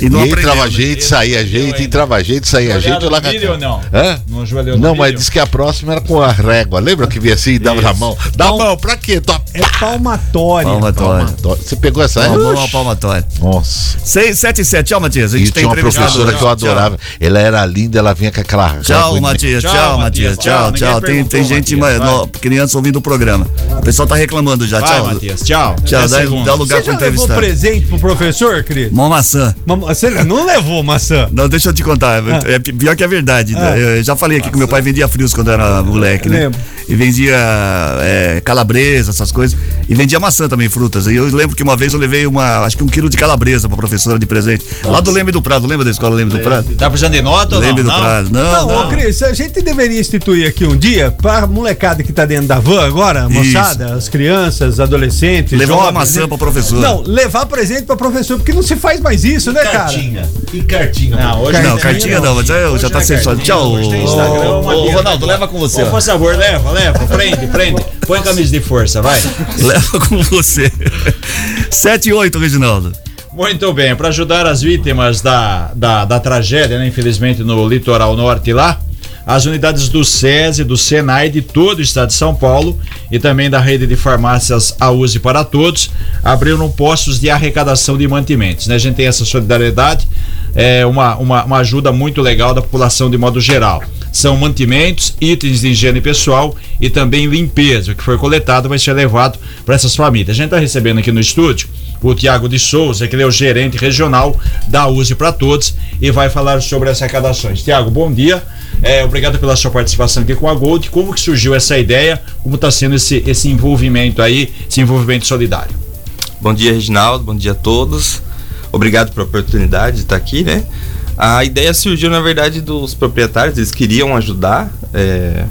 E não entrava né? gente, saía Ele gente, entrava gente, saía gente lá no com a milho ou não? Hã? Não ajoelhou Não, mas disse que a próxima era com a régua. Lembra que vinha assim e dava na mão? Dá a mão, pra quê? É palmatória. Palmatória. Você pegou essa aí? Vamos ao palmatória. Nossa. 6, 7 e 7. Tchau, Matias. A E gente tem tinha uma professora que eu Tchau. adorava. Ela era linda, ela vinha com aquela Tchau. Matias. Tchau, Tchau, Matias. Tchau. Tchau, tchau. Tem, tem gente, Matias. ma- no- criança ouvindo o programa. O pessoal tá reclamando já. Vai, Tchau. Matias. Tchau. Tchau, dá, dá lugar Você pro já levou presente pro professor, Cris? Uma maçã. Uma- Você não levou maçã. Não, deixa eu te contar. É pi- pior que é verdade. Ah. Eu já falei aqui que meu pai vendia frios quando era moleque, né? Lembro. E vendia é, calabresa, essas coisas. E vendia maçã também, frutas. E eu lembro que uma vez eu levei uma, acho que um quilo de calabresa pra professora de presente. Lá do Leme do Prado, lembra da escola Leme do Prado? Tá precisando de nota ou não? Leme do Não? Prado. Não, Não, não. ô Cris, a gente deveria instituir aqui um dia pra molecada que tá dentro da van agora, moçada, as crianças, adolescentes, Levar uma jovens, maçã né? pra professora. Não, levar presente pra professor, porque não se faz mais isso, né, cara? Que cartinha. Não, hoje Não, cartinha não, mas é, Hoje já tá é sensual. cartinha, Tchau. hoje tem Instagram, Ô, uma. Ronaldo, leva com você. Por favor, leva, leva. Prende, prende. Põe camisa de força, vai. [laughs] Leva com você. 7 e 8, Reginaldo. Muito bem, para ajudar as vítimas da, da, da tragédia, né, infelizmente no litoral norte lá, as unidades do SESI, do SENAI de todo o estado de São Paulo e também da rede de farmácias A Use para Todos abriram postos de arrecadação de mantimentos. Né? A gente tem essa solidariedade, é uma, uma, uma ajuda muito legal da população de modo geral. São mantimentos, itens de higiene pessoal e também limpeza. O que foi coletado vai ser levado para essas famílias. A gente está recebendo aqui no estúdio o Tiago de Souza, que ele é o gerente regional da Use para Todos e vai falar sobre as arrecadações. Tiago, bom dia. É, obrigado pela sua participação aqui com a Gold. Como que surgiu essa ideia? Como está sendo esse, esse envolvimento aí, esse envolvimento solidário? Bom dia, Reginaldo. Bom dia a todos. Obrigado pela oportunidade de estar aqui, né? A ideia surgiu, na verdade, dos proprietários. Eles queriam ajudar é,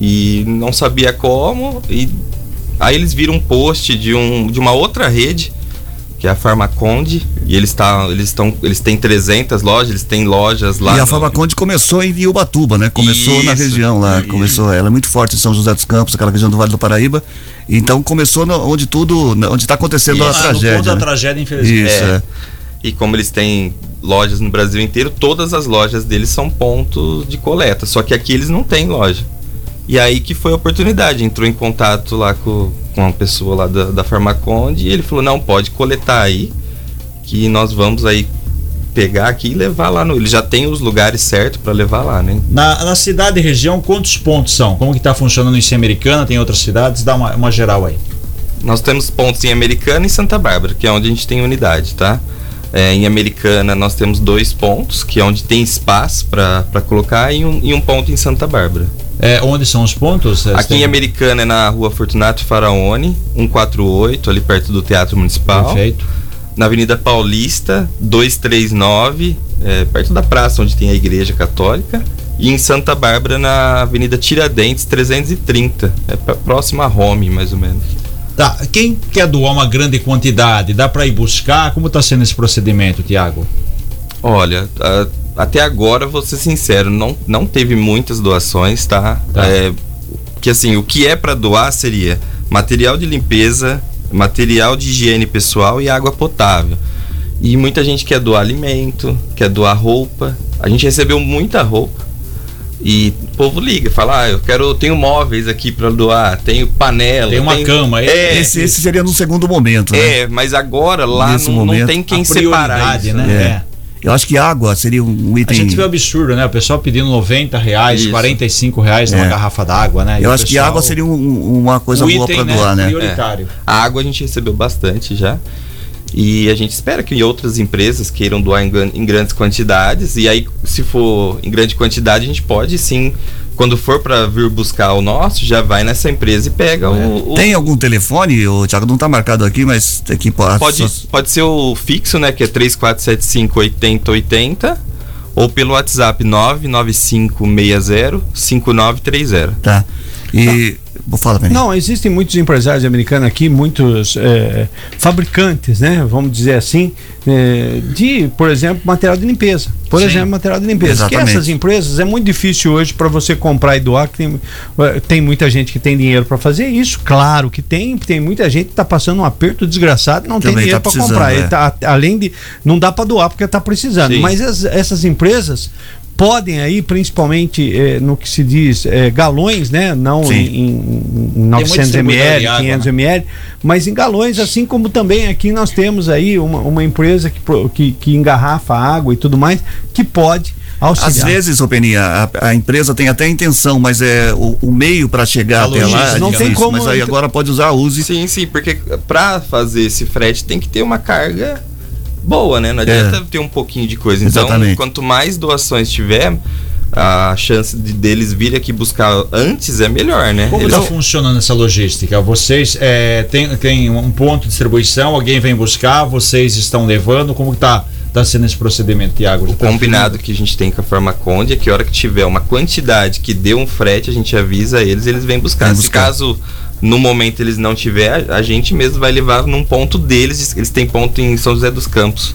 e não sabia como. E aí eles viram um post de, um, de uma outra rede, que é a Farmaconde. E eles, tá, eles, tão, eles têm 300 lojas, eles têm lojas lá. e a no- Farmaconde começou em Ubatuba, né? Começou na Isso, região lá. isso. Começou, ela é muito forte em São José dos Campos, aquela região do Vale do Paraíba. Então começou no- onde tudo, onde está acontecendo a Isso, no ponto tragédia. da né? tragédia, infelizmente. Isso, É. é. E como eles têm lojas no Brasil inteiro, todas as lojas deles são pontos de coleta. Só que aqui eles não têm loja. E aí que foi a oportunidade. Entrou em contato lá com, com uma pessoa lá da, da Farmaconde e ele falou, não, pode coletar aí, que nós vamos aí pegar aqui e levar lá no. Ele já tem os lugares certos para levar lá, né? Na, na cidade e região, quantos pontos são? Como que está funcionando em Americana? Tem outras cidades? Dá uma, uma geral aí. Nós temos pontos em Americana e Santa Bárbara, que é onde a gente tem unidade, tá? É, em Americana nós temos dois pontos, que é onde tem espaço para colocar, e um, e um ponto em Santa Bárbara. É, onde são os pontos? Aqui em Americana é na rua Fortunato Faraone, 148, ali perto do Teatro Municipal. Perfeito. Na Avenida Paulista, 239, é, perto da praça onde tem a Igreja Católica. E em Santa Bárbara, na Avenida Tiradentes, 330. É próximo a Rome, mais ou menos. Tá, quem quer doar uma grande quantidade, dá para ir buscar? Como está sendo esse procedimento, Tiago? Olha, a- até agora, vou ser sincero, não, não teve muitas doações, tá? Tá. É, que assim, o que é para doar seria material de limpeza, material de higiene pessoal e água potável. E muita gente quer doar alimento, quer doar roupa. A gente recebeu muita roupa. E o povo liga, fala: "Ah, eu quero, tenho móveis aqui para doar, tenho panela, Tem uma tenho- cama, é, É, Esse, esse seria no segundo momento, né? é, mas agora lá Nesse não, não momento, tem quem a separar isso, né? É. Eu acho que água seria um A item. gente vê o absurdo, né? O pessoal pedindo 90 reais, Isso. 45 reais numa É. garrafa d'água, né? E Eu acho que pessoal- água seria um- uma coisa o boa para né, doar, né? Prioritário. A água a gente recebeu bastante já. E a gente espera que outras empresas queiram doar em, em grandes quantidades. E aí, se for em grande quantidade, a gente pode sim, quando for para vir buscar o nosso, já vai nessa empresa e pega o, o- Tem algum telefone? O Thiago não tá marcado aqui, mas aqui pode. Pode, pode ser o fixo, né? Que é 3475 8080. Ou pelo WhatsApp 99560 5930. Tá. E. Vou Não, existem muitos empresários americanos aqui, muitos é, fabricantes, né? Vamos dizer assim, é, de, por exemplo, material de limpeza. Por Sim. exemplo, material de limpeza. Que Exatamente. essas empresas é muito difícil hoje para você comprar e doar. Que tem, eh, tem muita gente que tem dinheiro para fazer isso, claro que tem. Tem muita gente que está passando um aperto desgraçado, não tem Também dinheiro tá para comprar. é. Tá, além de não dá para doar porque está precisando. Sim. Mas as- essas empresas podem aí, principalmente eh, no que se diz eh, galões, né? Não Sim. em, em- em 900 distribuidor ml, água, 500 né? ml, mas em galões, assim como também aqui nós temos aí uma, uma empresa que, que, que engarrafa água e tudo mais, que pode auxiliar. Às vezes, ô Peninha, a, a empresa tem até a intenção, mas é o, o meio para chegar até lá. é não tem como- Mas aí agora pode usar a Uzi. Sim, sim, porque para fazer esse frete tem que ter uma carga boa, né? Não adianta ter um pouquinho de coisa. Então, Exatamente. quanto mais doações tiver, a chance de deles virem aqui buscar antes é melhor, né? Como Eles- está funcionando essa logística? Vocês é, tem, tem um ponto de distribuição, alguém vem buscar, vocês estão levando, como está tá sendo esse procedimento, Tiago? O combinado que a gente tem com a Farmaconde é que a hora que tiver uma quantidade que dê um frete, a gente avisa eles, eles vêm buscar. Vem Se buscar. caso no momento eles não tiver, a gente mesmo vai levar num ponto deles. Eles têm ponto em São José dos Campos,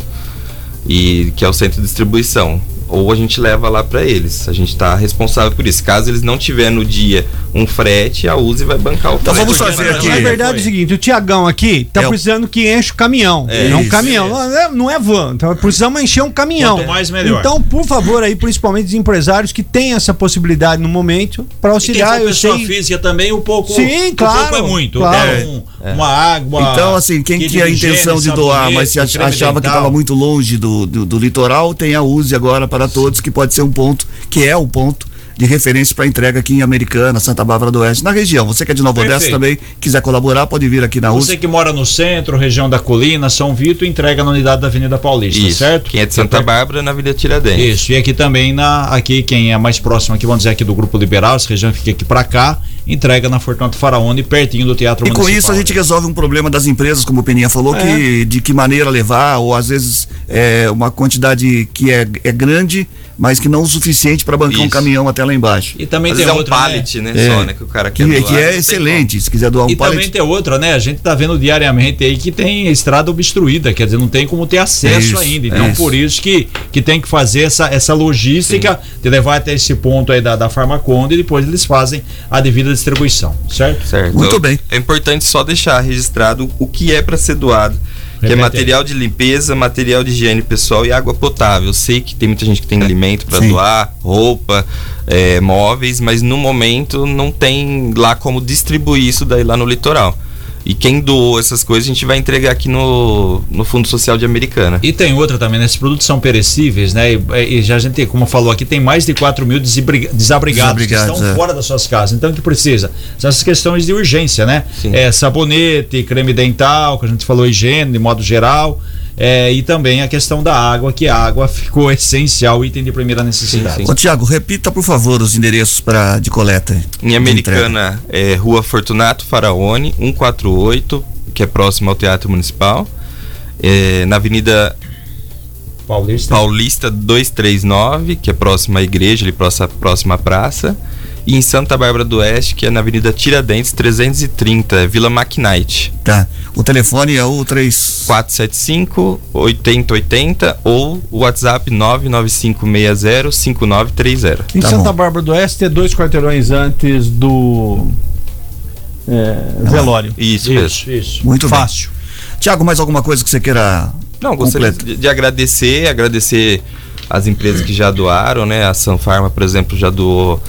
e que é o centro de distribuição. Ou a gente leva lá para eles. A gente tá responsável por isso. Caso eles não tiver no dia um frete, a Uzi vai bancar o Então frete. vamos fazer aqui. Na verdade é o seguinte, o Tiagão aqui tá É o- precisando que enche o caminhão. É, É, um isso, caminhão, não é, não é van. Então precisamos encher um caminhão. Quanto mais, melhor. Então, por favor, aí, principalmente os empresários que têm essa possibilidade no momento para E quem auxiliar. for Eu pessoa sei. física também, um pouco. Sim, um claro, pouco é muito. claro. É um- Uma água. Então, assim, quem kit tinha a intenção de doar, mas se achava que estava muito longe do, do, do litoral, tem a Uzi agora para todos, que pode ser um ponto, que é o ponto de referência para entrega aqui em Americana, Santa Bárbara do Oeste, na região. Você que é de Nova Odessa Perfeito. também, quiser colaborar, pode vir aqui na Você Uzi. que mora no centro, região da colina, São Vito, entrega na unidade da Avenida Paulista, Isso. certo? Quem é de Santa Bárbara, na Avenida Tiradentes. Isso, e aqui também na aqui quem é mais próximo aqui, vamos dizer aqui do grupo liberal, essa região fica aqui pra cá, entrega na Fortunato Faraone, pertinho do Teatro E com Municipal. isso a gente resolve um problema das empresas, como o Peninha falou, que de que maneira levar, ou às vezes é uma quantidade que é, é grande, mas que não o suficiente para bancar um Isso. caminhão até lá embaixo. E também Às tem é um outra, né? pallet, né? É. Só, né? Que o cara quer Que, doar, que é excelente. Se quiser doar um E pallet. também tem outra, né? A gente tá vendo diariamente aí que tem estrada obstruída, quer dizer, não tem como ter acesso isso, ainda. Então, isso. por isso que, que tem que fazer essa, essa logística de levar até esse ponto aí da, da Farmaconde e depois eles fazem a devida distribuição, certo? Certo. Muito Então, bem. É importante só deixar registrado o que é para ser doado. Que é material de limpeza, material de higiene pessoal e água potável. Eu sei que tem muita gente que tem alimento para doar, roupa, é, móveis, mas no momento não tem lá como distribuir isso daí lá no litoral. E quem doou essas coisas a gente vai entregar aqui no, no Fundo Social de Americana. E tem outra também, né? Esses produtos são perecíveis, né? E, e já a gente, como falou aqui, tem mais de 4 mil desabri- desabrigados, que Desabrigados, estão é. fora das suas casas. Então, o que precisa? São essas questões de urgência, né? Sim. É, sabonete, creme dental, que a gente falou, higiene, de modo geral. É, e também a questão da água, que a água [laughs] ficou essencial, item de primeira necessidade. Ô, Tiago, repita, por favor, os endereços pra, de coleta. Em Americana, é Rua Fortunato Faraone, 148, que é próximo ao Teatro Municipal. É, na Avenida Paulista. Paulista 239, que é próximo à igreja, ali próxima, próxima à praça. E em Santa Bárbara do Oeste, que é na Avenida Tiradentes 330, é Vila McKnight. Tá. O telefone é o 3. 475 8080 ou o WhatsApp 99560 5930. Em Tá Santa bom. Bárbara do Oeste é dois quarteirões antes do é, velório. Isso, mesmo. Isso. Muito Fácil. Tiago, mais alguma coisa que você queira. Não, gostaria de, de agradecer, agradecer as empresas que já doaram, né? A Sanfarma, por exemplo, já doou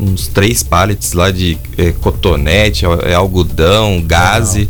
uns três pallets lá de eh, cotonete, é, algodão, gaze.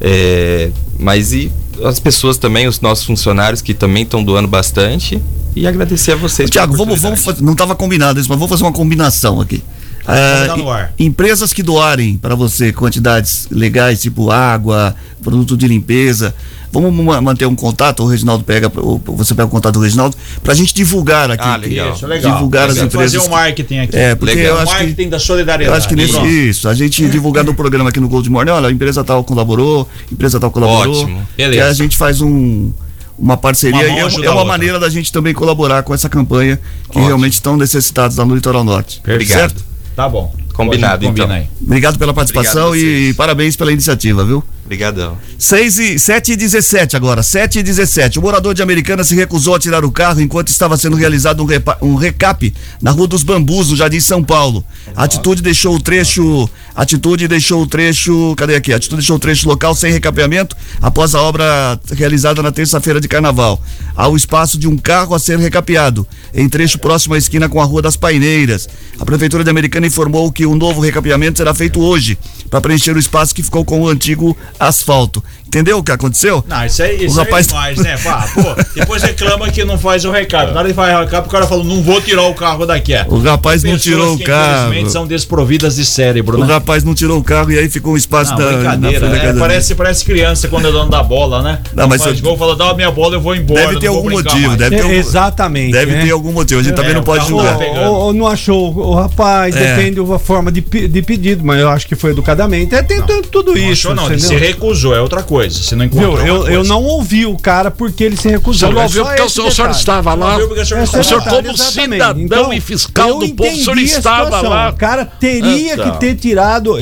é, mas e as pessoas também, os nossos funcionários que também estão doando bastante. E agradecer a vocês. Tiago, vamos, vamos fazer, não estava combinado isso, mas vamos fazer uma combinação aqui. Ah, no ar. em- empresas que doarem para você quantidades legais, tipo água, produto de limpeza, vamos ma- manter um contato, o Reginaldo pega, você pega o contato do Reginaldo, para a gente divulgar aqui. Ah, legal. Isso, legal. Divulgar as Tem que empresas. Fazer um marketing aqui. É, porque Legal. eu o acho que marketing da solidariedade. Eu acho que nesse Pronto. isso, a gente divulgar no programa aqui no Gold Morning, olha, a empresa tal colaborou, a empresa tal colaborou. Ótimo. Beleza. Que a gente faz um uma parceria Uma e é, ajuda é uma maneira da gente também colaborar com essa campanha que Ótimo. realmente estão necessitados lá no Litoral Norte. Obrigado. Certo? Tá bom. Combinado, então. aí. Obrigado pela participação Obrigado e parabéns pela iniciativa, viu? Obrigadão. 6 e 7 e 17 agora, 7 e 17. O morador de Americana se recusou a tirar o carro enquanto estava sendo realizado um, repa- um recap na Rua dos Bambus, no Jardim São Paulo. A atitude deixou o trecho, atitude deixou o trecho, cadê aqui? A atitude deixou o trecho local sem recapeamento após a obra realizada na terça-feira de carnaval. Há o espaço de um carro a ser recapeado, em trecho próximo à esquina com a Rua das Paineiras. A Prefeitura de Americana informou que o novo recapeamento será feito hoje, para preencher o espaço que ficou com o antigo asfalto. Entendeu o que aconteceu? Não, isso aí, isso O rapaz- aí é demais, né? Pá, pô, depois reclama que não faz o recado. Na hora de fazer o recado, o cara falou, não vou tirar o carro daqui. é. O rapaz não tirou o carro. Infelizmente são desprovidas de cérebro, O né? rapaz não tirou o carro e aí ficou um espaço Não, da, na brincadeira, frente da né? casa dele. Parece, parece criança quando é dono da bola, né? Não, mas faz eu- gol, fala, dá a minha bola, eu vou embora. Deve ter não algum motivo, mais. deve ter É, algum, exatamente. deve né? ter algum motivo. A gente também É, não o pode julgar. tá. Ou, ou não achou o rapaz, É. depende da forma de, de pedido, mas eu acho que foi educadamente. É, tem tu- tudo Não isso. achou, não. Ele se recusou, é outra coisa. Você não Viu? encontrou uma Eu, eu coisa. não ouvi o cara porque ele se recusou. Você não É ouviu só porque o senhor, o senhor estava lá. Viu o senhor O senhor, como exatamente. cidadão Então, e fiscal do povo, o senhor estava situação. lá. O cara teria Então. que ter tirado.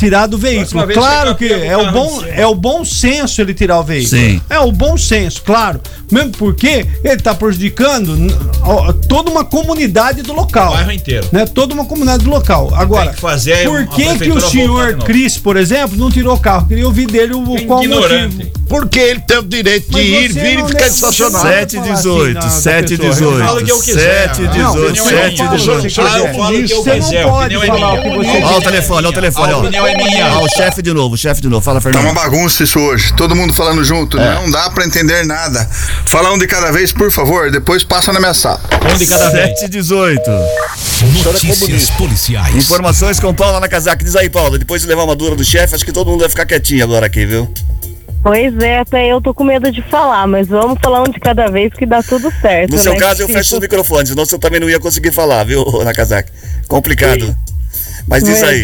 Eh, Tirado o veículo. Claro que é o, bom, cima. é o bom senso ele tirar o veículo. Sim. É o bom senso, claro. Mesmo porque ele está prejudicando toda uma comunidade do local. O bairro inteiro. Né? Toda uma comunidade do local. Agora, que fazer é por que, que o senhor. Cris, por exemplo, não tirou o carro? Queria ouvir dele o É qual ignorante. motivo. Porque ele tem o direito de ir, vir e ficar estacionado. você não- 7 e falar assim 18, da- da 7 e pessoa. 18. Eu falo o que eu quiser. 7 e Não, 18, opinião é 7 e minha. 18. Ah, eu falo o que eu Você não quiser. Pode é falar o que você Olha o quiser. telefone, olha o telefone. A ó. opinião é minha. Ó, o chefe de novo, o chefe de novo. Fala, Tá Fernando. uma bagunça isso hoje. Todo mundo falando junto. Não dá pra entender nada. Fala um de cada vez, por favor. Depois passa na minha sala. Um de cada vez. 7 e 18. Notícias policiais. Informações com Paula Nakazaki. Diz aí, Paula, depois de levar uma dura do chefe, acho que todo mundo vai ficar quietinho agora aqui, viu? Pois é, até eu tô com medo de falar, mas vamos falar um de cada vez que dá tudo certo. No seu né? caso, eu fecho os microfones, senão você também não ia conseguir falar, viu, [laughs] Nakazaki? Complicado. Mas diz aí.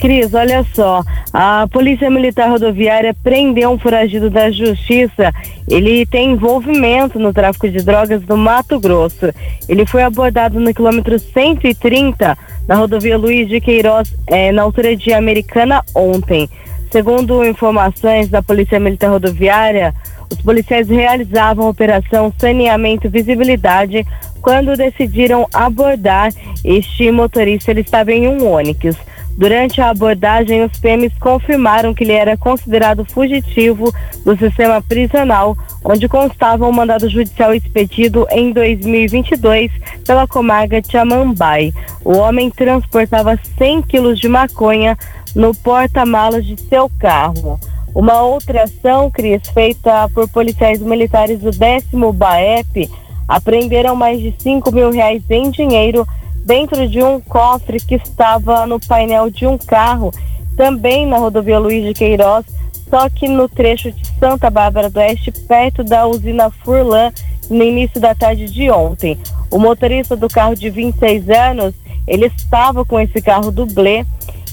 Cris, olha só. A Polícia Militar Rodoviária prendeu um foragido da Justiça. Ele tem envolvimento no tráfico de drogas no Mato Grosso. Ele foi abordado no quilômetro 130 na rodovia Luiz de Queiroz, eh, na altura de Americana, ontem. Segundo informações da Polícia Militar Rodoviária, os policiais realizavam a operação Saneamento Visibilidade quando decidiram abordar este motorista. Ele estava em um Onix. Durante a abordagem, os PMs confirmaram que ele era considerado fugitivo do sistema prisional, onde constava um mandado judicial expedido em 2022 pela comarca Chamambai. O homem transportava 100 quilos de maconha no porta-malas de seu carro. Uma outra ação, Cris, feita por policiais militares do 10 BAEP, apreenderam mais de 5 mil reais em dinheiro dentro de um cofre que estava no painel de um carro, também na rodovia Luiz de Queiroz, só que no trecho de Santa Bárbara do Oeste, perto da usina Furlan, no início da tarde de ontem. O motorista do carro de 26 anos, ele estava com esse carro dublê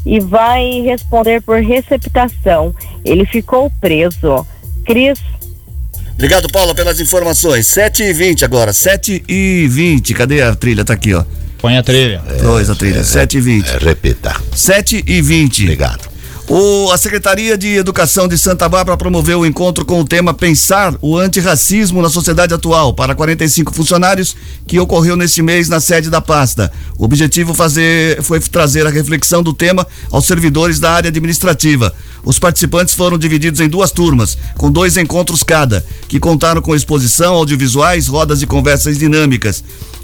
e vai responder por receptação. Ele ficou preso. Cris, Obrigado, Paula, pelas informações. 7 e 20 agora, 7 e 20. Cadê a trilha? Tá aqui, ó. Põe a trilha. Dois a trilha, 7 e 20. É, repita. 7 e 20. Obrigado. O, a Secretaria de Educação de Santa Bárbara promoveu o encontro com o tema Pensar o Antirracismo na Sociedade Atual para 45 funcionários que ocorreu neste mês na sede da pasta. O objetivo fazer, foi trazer a reflexão do tema aos servidores da área administrativa. Os participantes foram divididos em duas turmas, com dois encontros cada, que contaram com exposição, audiovisuais, rodas de conversas dinâmicas.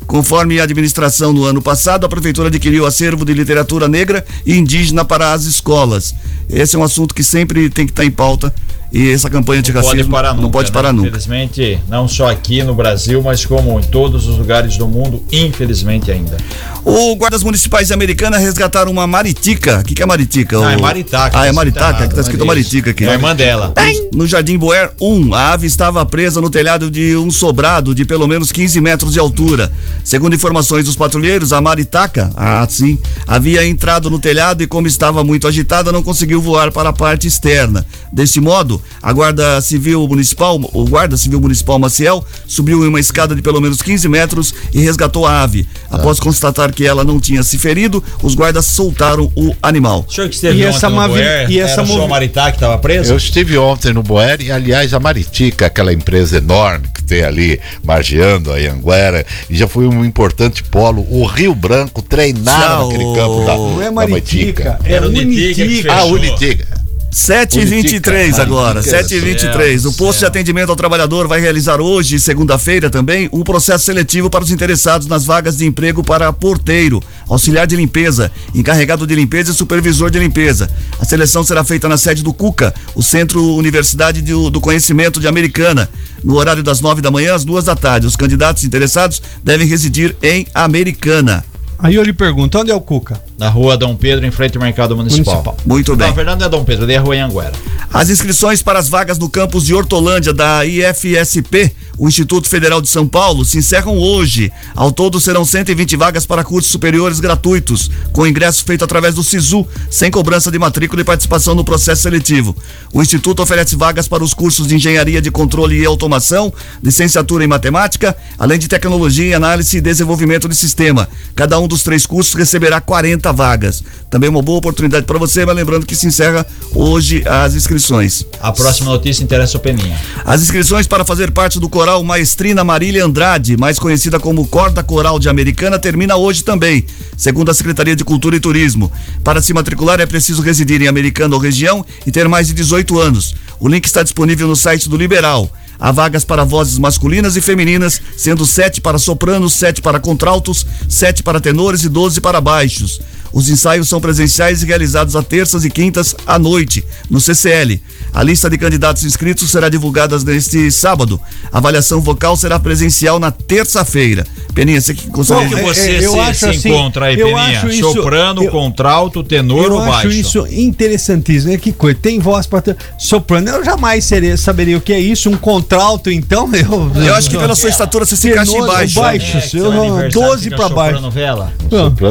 Conforme a administração no ano passado, a prefeitura adquiriu acervo de literatura negra e indígena para as escolas. Esse é um assunto que sempre tem que estar em pauta e essa campanha de Não pode racismo parar nunca. não pode né? parar nunca. Infelizmente, não só aqui no Brasil, mas como em todos os lugares do mundo, infelizmente ainda. O guardas municipais de Americana resgataram uma maritica. O que, que é maritica? Ah, é O- maritaca. Ah, é Tá maritaca, que tá escrito maritica aqui. É a irmã dela. No Jardim Boer 1, a ave estava presa no telhado de um sobrado de pelo menos 15 metros de altura. Segundo informações dos patrulheiros, a maritaca, ah, sim, havia entrado no telhado e, como estava muito agitada, não conseguiu voar para a parte externa. Deste modo, a Guarda Civil Municipal, o Guarda Civil Municipal Maciel, subiu em uma escada de pelo menos 15 metros e resgatou a ave. Após ah. constatar que ela não tinha se ferido, os guardas soltaram o animal. O senhor que esteve e ontem essa no. Boer, e essa movi... Maritá que estava preso? Eu estive ontem no Boer e, aliás, a Maritica, aquela empresa enorme que tem ali, margeando a Anguera, e já foi um importante polo. O Rio Branco treinava Tchau. naquele campo da, não é Maritica, da Maritica. É Unitica. Ah, Unitica. 7h23 agora, 7h23. O posto de atendimento ao trabalhador vai realizar hoje, segunda-feira também, o um processo seletivo para os interessados nas vagas de emprego para porteiro, auxiliar de limpeza, encarregado de limpeza e supervisor de limpeza. A seleção será feita na sede do CUCA, o Centro Universidade do, do Conhecimento de Americana, no horário das 9 da manhã às duas da tarde. Os candidatos interessados devem residir em Americana. Aí eu lhe pergunto, onde é o Cuca? Na rua Dom Pedro, em frente ao Mercado Municipal. Municipal. Muito bem. Na verdade, não é Dom Pedro, ali é a rua Anguera. As inscrições para as vagas no campus de Hortolândia da IFSP, o Instituto Federal de São Paulo, se encerram hoje. Ao todo serão 120 vagas para cursos superiores gratuitos, com ingresso feito através do SISU, sem cobrança de matrícula e participação no processo seletivo. O Instituto oferece vagas para os cursos de Engenharia de Controle e Automação, licenciatura em Matemática, além de Tecnologia, Análise e Desenvolvimento de Sistema. Cada um dos três cursos receberá 40 vagas. Também uma boa oportunidade para você, mas lembrando que se encerra hoje as inscrições. A próxima notícia interessa o Peninha. As inscrições para fazer parte do coral Maestrina Marília Andrade, mais conhecida como Corda Coral de Americana, termina hoje também, segundo a Secretaria de Cultura e Turismo. Para se matricular é preciso residir em Americana ou região e ter mais de 18 anos. O link está disponível no site do Liberal. Há vagas para vozes masculinas e femininas, sendo sete para sopranos, sete para contraltos, sete para tenores e 12 para baixos. Os ensaios são presenciais e realizados a terças e quintas à noite, no CCL. A lista de candidatos inscritos será divulgada neste sábado. A avaliação vocal será presencial na terça-feira. Peninha, você que Como consegue. que é, você é, eu se, acho se assim, encontra aí, eu Peninha? acho isso- Soprano, eu- contralto, tenor eu ou acho baixo? isso interessantíssimo. É que coisa, tem voz para soprano. Eu jamais seria, saberia o que é isso. Um contralto, então, [laughs] eu. Eu acho que pela sua estatura você se encaixa em Tenor, baixo. baixo. É, que eu seu não- aniversário 12 fica pra baixo. soprando vela.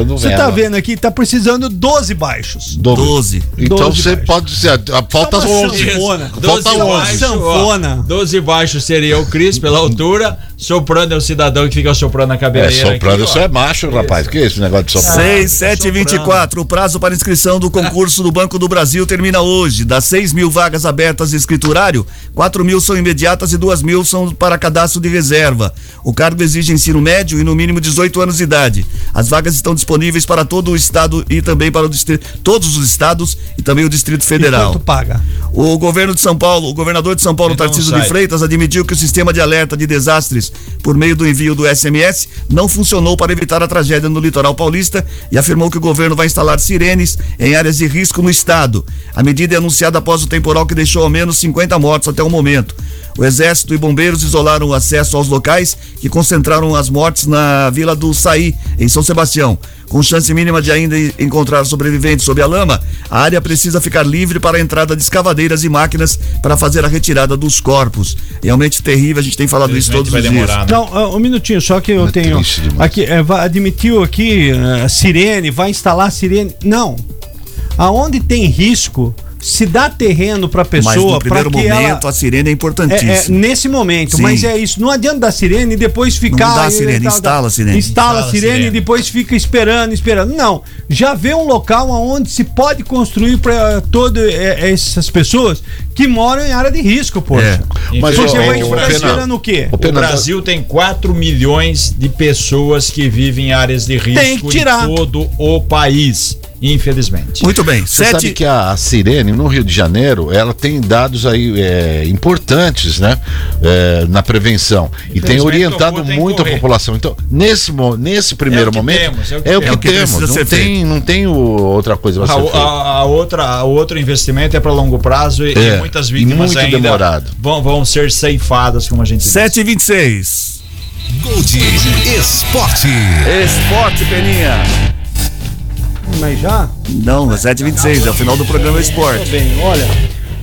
Você tá vendo aqui, tá precisando 12 baixos. Doze. 12. Então 12 você baixos. pode dizer, falta Só uma 11. sanfona. Falta 12 11. baixo, Sanfona. ó, 12 baixo seria o Cris pela altura, soprano é o cidadão que fica soprando a É, cabeleira. soprando, aqui, é macho, rapaz. Que é esse negócio de soprano? 6, 7 e 24. O prazo para inscrição do concurso do Banco do Brasil termina hoje. Das 6 mil vagas abertas de escriturário, 4 mil são imediatas e 2 mil são para cadastro de reserva. O cargo exige ensino médio e no mínimo 18 anos de idade. As vagas estão disponíveis para todo o estado e também para o distrito, todos os estados e também o Distrito E Federal. quanto paga? O governo de São Paulo, o governador de São Paulo, Entra no Tarcísio de. Freitas, admitiu que o sistema de alerta de desastres por meio do envio do SMS não funcionou para evitar a tragédia no litoral paulista e afirmou que o governo vai instalar sirenes em áreas de risco no estado. A medida é anunciada após o temporal que deixou ao menos 50 mortos até o momento. O Exército e bombeiros isolaram o acesso aos locais que concentraram as mortes na Vila do Saí, em São Sebastião. Com chance mínima de ainda encontrar sobreviventes sob a lama, a área precisa ficar livre para a entrada de escavadeiras e máquinas para fazer a retirada dos corpos. Realmente terrível, a gente tem falado isso todos os dias. Né? Não, um minutinho, só que eu é tenho. Aqui, é, admitiu aqui uh, sirene, vai instalar sirene. Não. Aonde tem risco, se dá terreno para pessoa. Mas no primeiro momento ela... a sirene é importantíssima. É, é, nesse momento, Sim. mas é isso. Não adianta dar sirene e depois ficar. Não dá a sirene, instala a sirene. Instala, a sirene, sirene, e depois fica esperando, esperando. Não. Já vê um local onde se pode construir para todas é, essas pessoas que moram em área de risco, poxa. É. Mas você vai ficar esperando o quê? O, o Brasil tem 4 milhões de pessoas que vivem em áreas de risco tem que tirar. em todo o país infelizmente. Muito bem. Você sete... sabe que a, a, Sirene, no Rio de Janeiro, ela tem dados aí é, importantes, né? É, na prevenção. E tem orientado muito a população. Então, nesse, nesse primeiro é momento, temos, é o que, é o que, é temos. Não tem, não tem o, outra coisa a, a, a, outra, a outro investimento é para longo prazo e, e é, muitas vítimas muito ainda demorado. Vão, vão ser ceifadas, como a gente 7h26. Gold Esporte. Esporte, Peninha. Mas já? Não, 7h26, é o final do programa Esporte. bem, olha.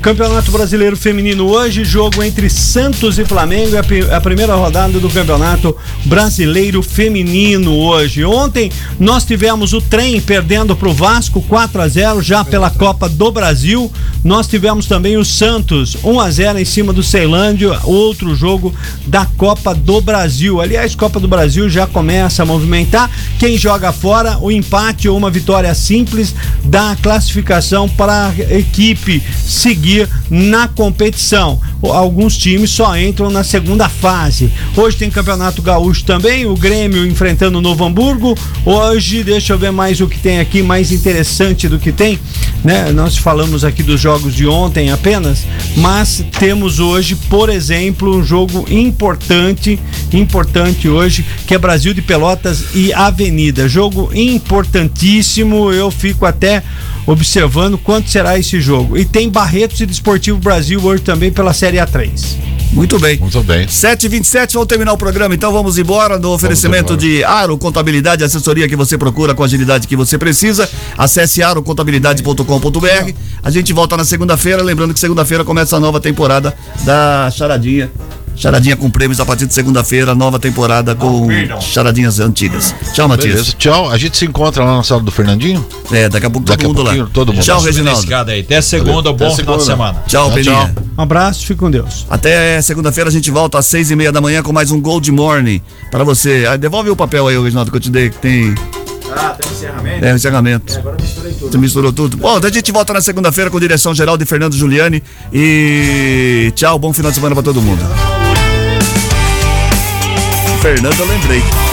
Campeonato Brasileiro Feminino hoje, jogo entre Santos e Flamengo, é a primeira rodada do Campeonato Brasileiro Feminino hoje. Ontem nós tivemos o trem perdendo para o Vasco 4 a 0 já pela Copa do Brasil. Nós tivemos também o Santos 1 a 0 em cima do Ceilândia, outro jogo da Copa do Brasil. Aliás, Copa do Brasil já começa a movimentar. Quem joga fora, o empate ou uma vitória simples dá a classificação para a equipe seguir seguir na competição. Alguns times só entram na segunda fase. Hoje tem Campeonato Gaúcho também, o Grêmio enfrentando o Novo Hamburgo. Hoje, deixa eu ver mais o que tem aqui, mais interessante do que tem, né? Nós falamos aqui dos jogos de ontem apenas, mas temos hoje, por exemplo, um jogo importante, importante hoje, que é Brasil de Pelotas e Avenida. Jogo importantíssimo, eu fico até observando quanto será esse jogo. E tem Barretos e Desportivo Brasil hoje também pela Série A3. Muito bem. Muito bem. 7h27, vamos terminar o programa, então vamos embora no oferecimento de Aro Contabilidade, assessoria que você procura com a agilidade que você precisa. Acesse arocontabilidade.com.br. A gente volta na segunda-feira, lembrando que segunda-feira começa a nova temporada da Charadinha Charadinha com prêmios a partir de segunda-feira, nova temporada com oh, charadinhas antigas. Tchau, Matias. Beleza, tchau. A gente se encontra lá na sala do Fernandinho? É, daqui a pouco daqui todo mundo lá. Todo mundo. Tchau, Reginaldo. Aí. Até segunda, bom Até final de semana. Tchau, Peninha. Um abraço, fique com Deus. Até segunda-feira a gente volta às seis e meia da manhã com mais um Gold Morning para você. Aí, devolve o papel aí, Reginaldo, que eu te dei, que tem... Ah, tem encerramento? É, encerramento. É, agora misturei tudo. Você misturou tudo. Bom, a gente volta na segunda-feira com direção geral de Fernando Giuliani. E tchau, bom final de semana para todo mundo. Fernando, eu lembrei. 94,7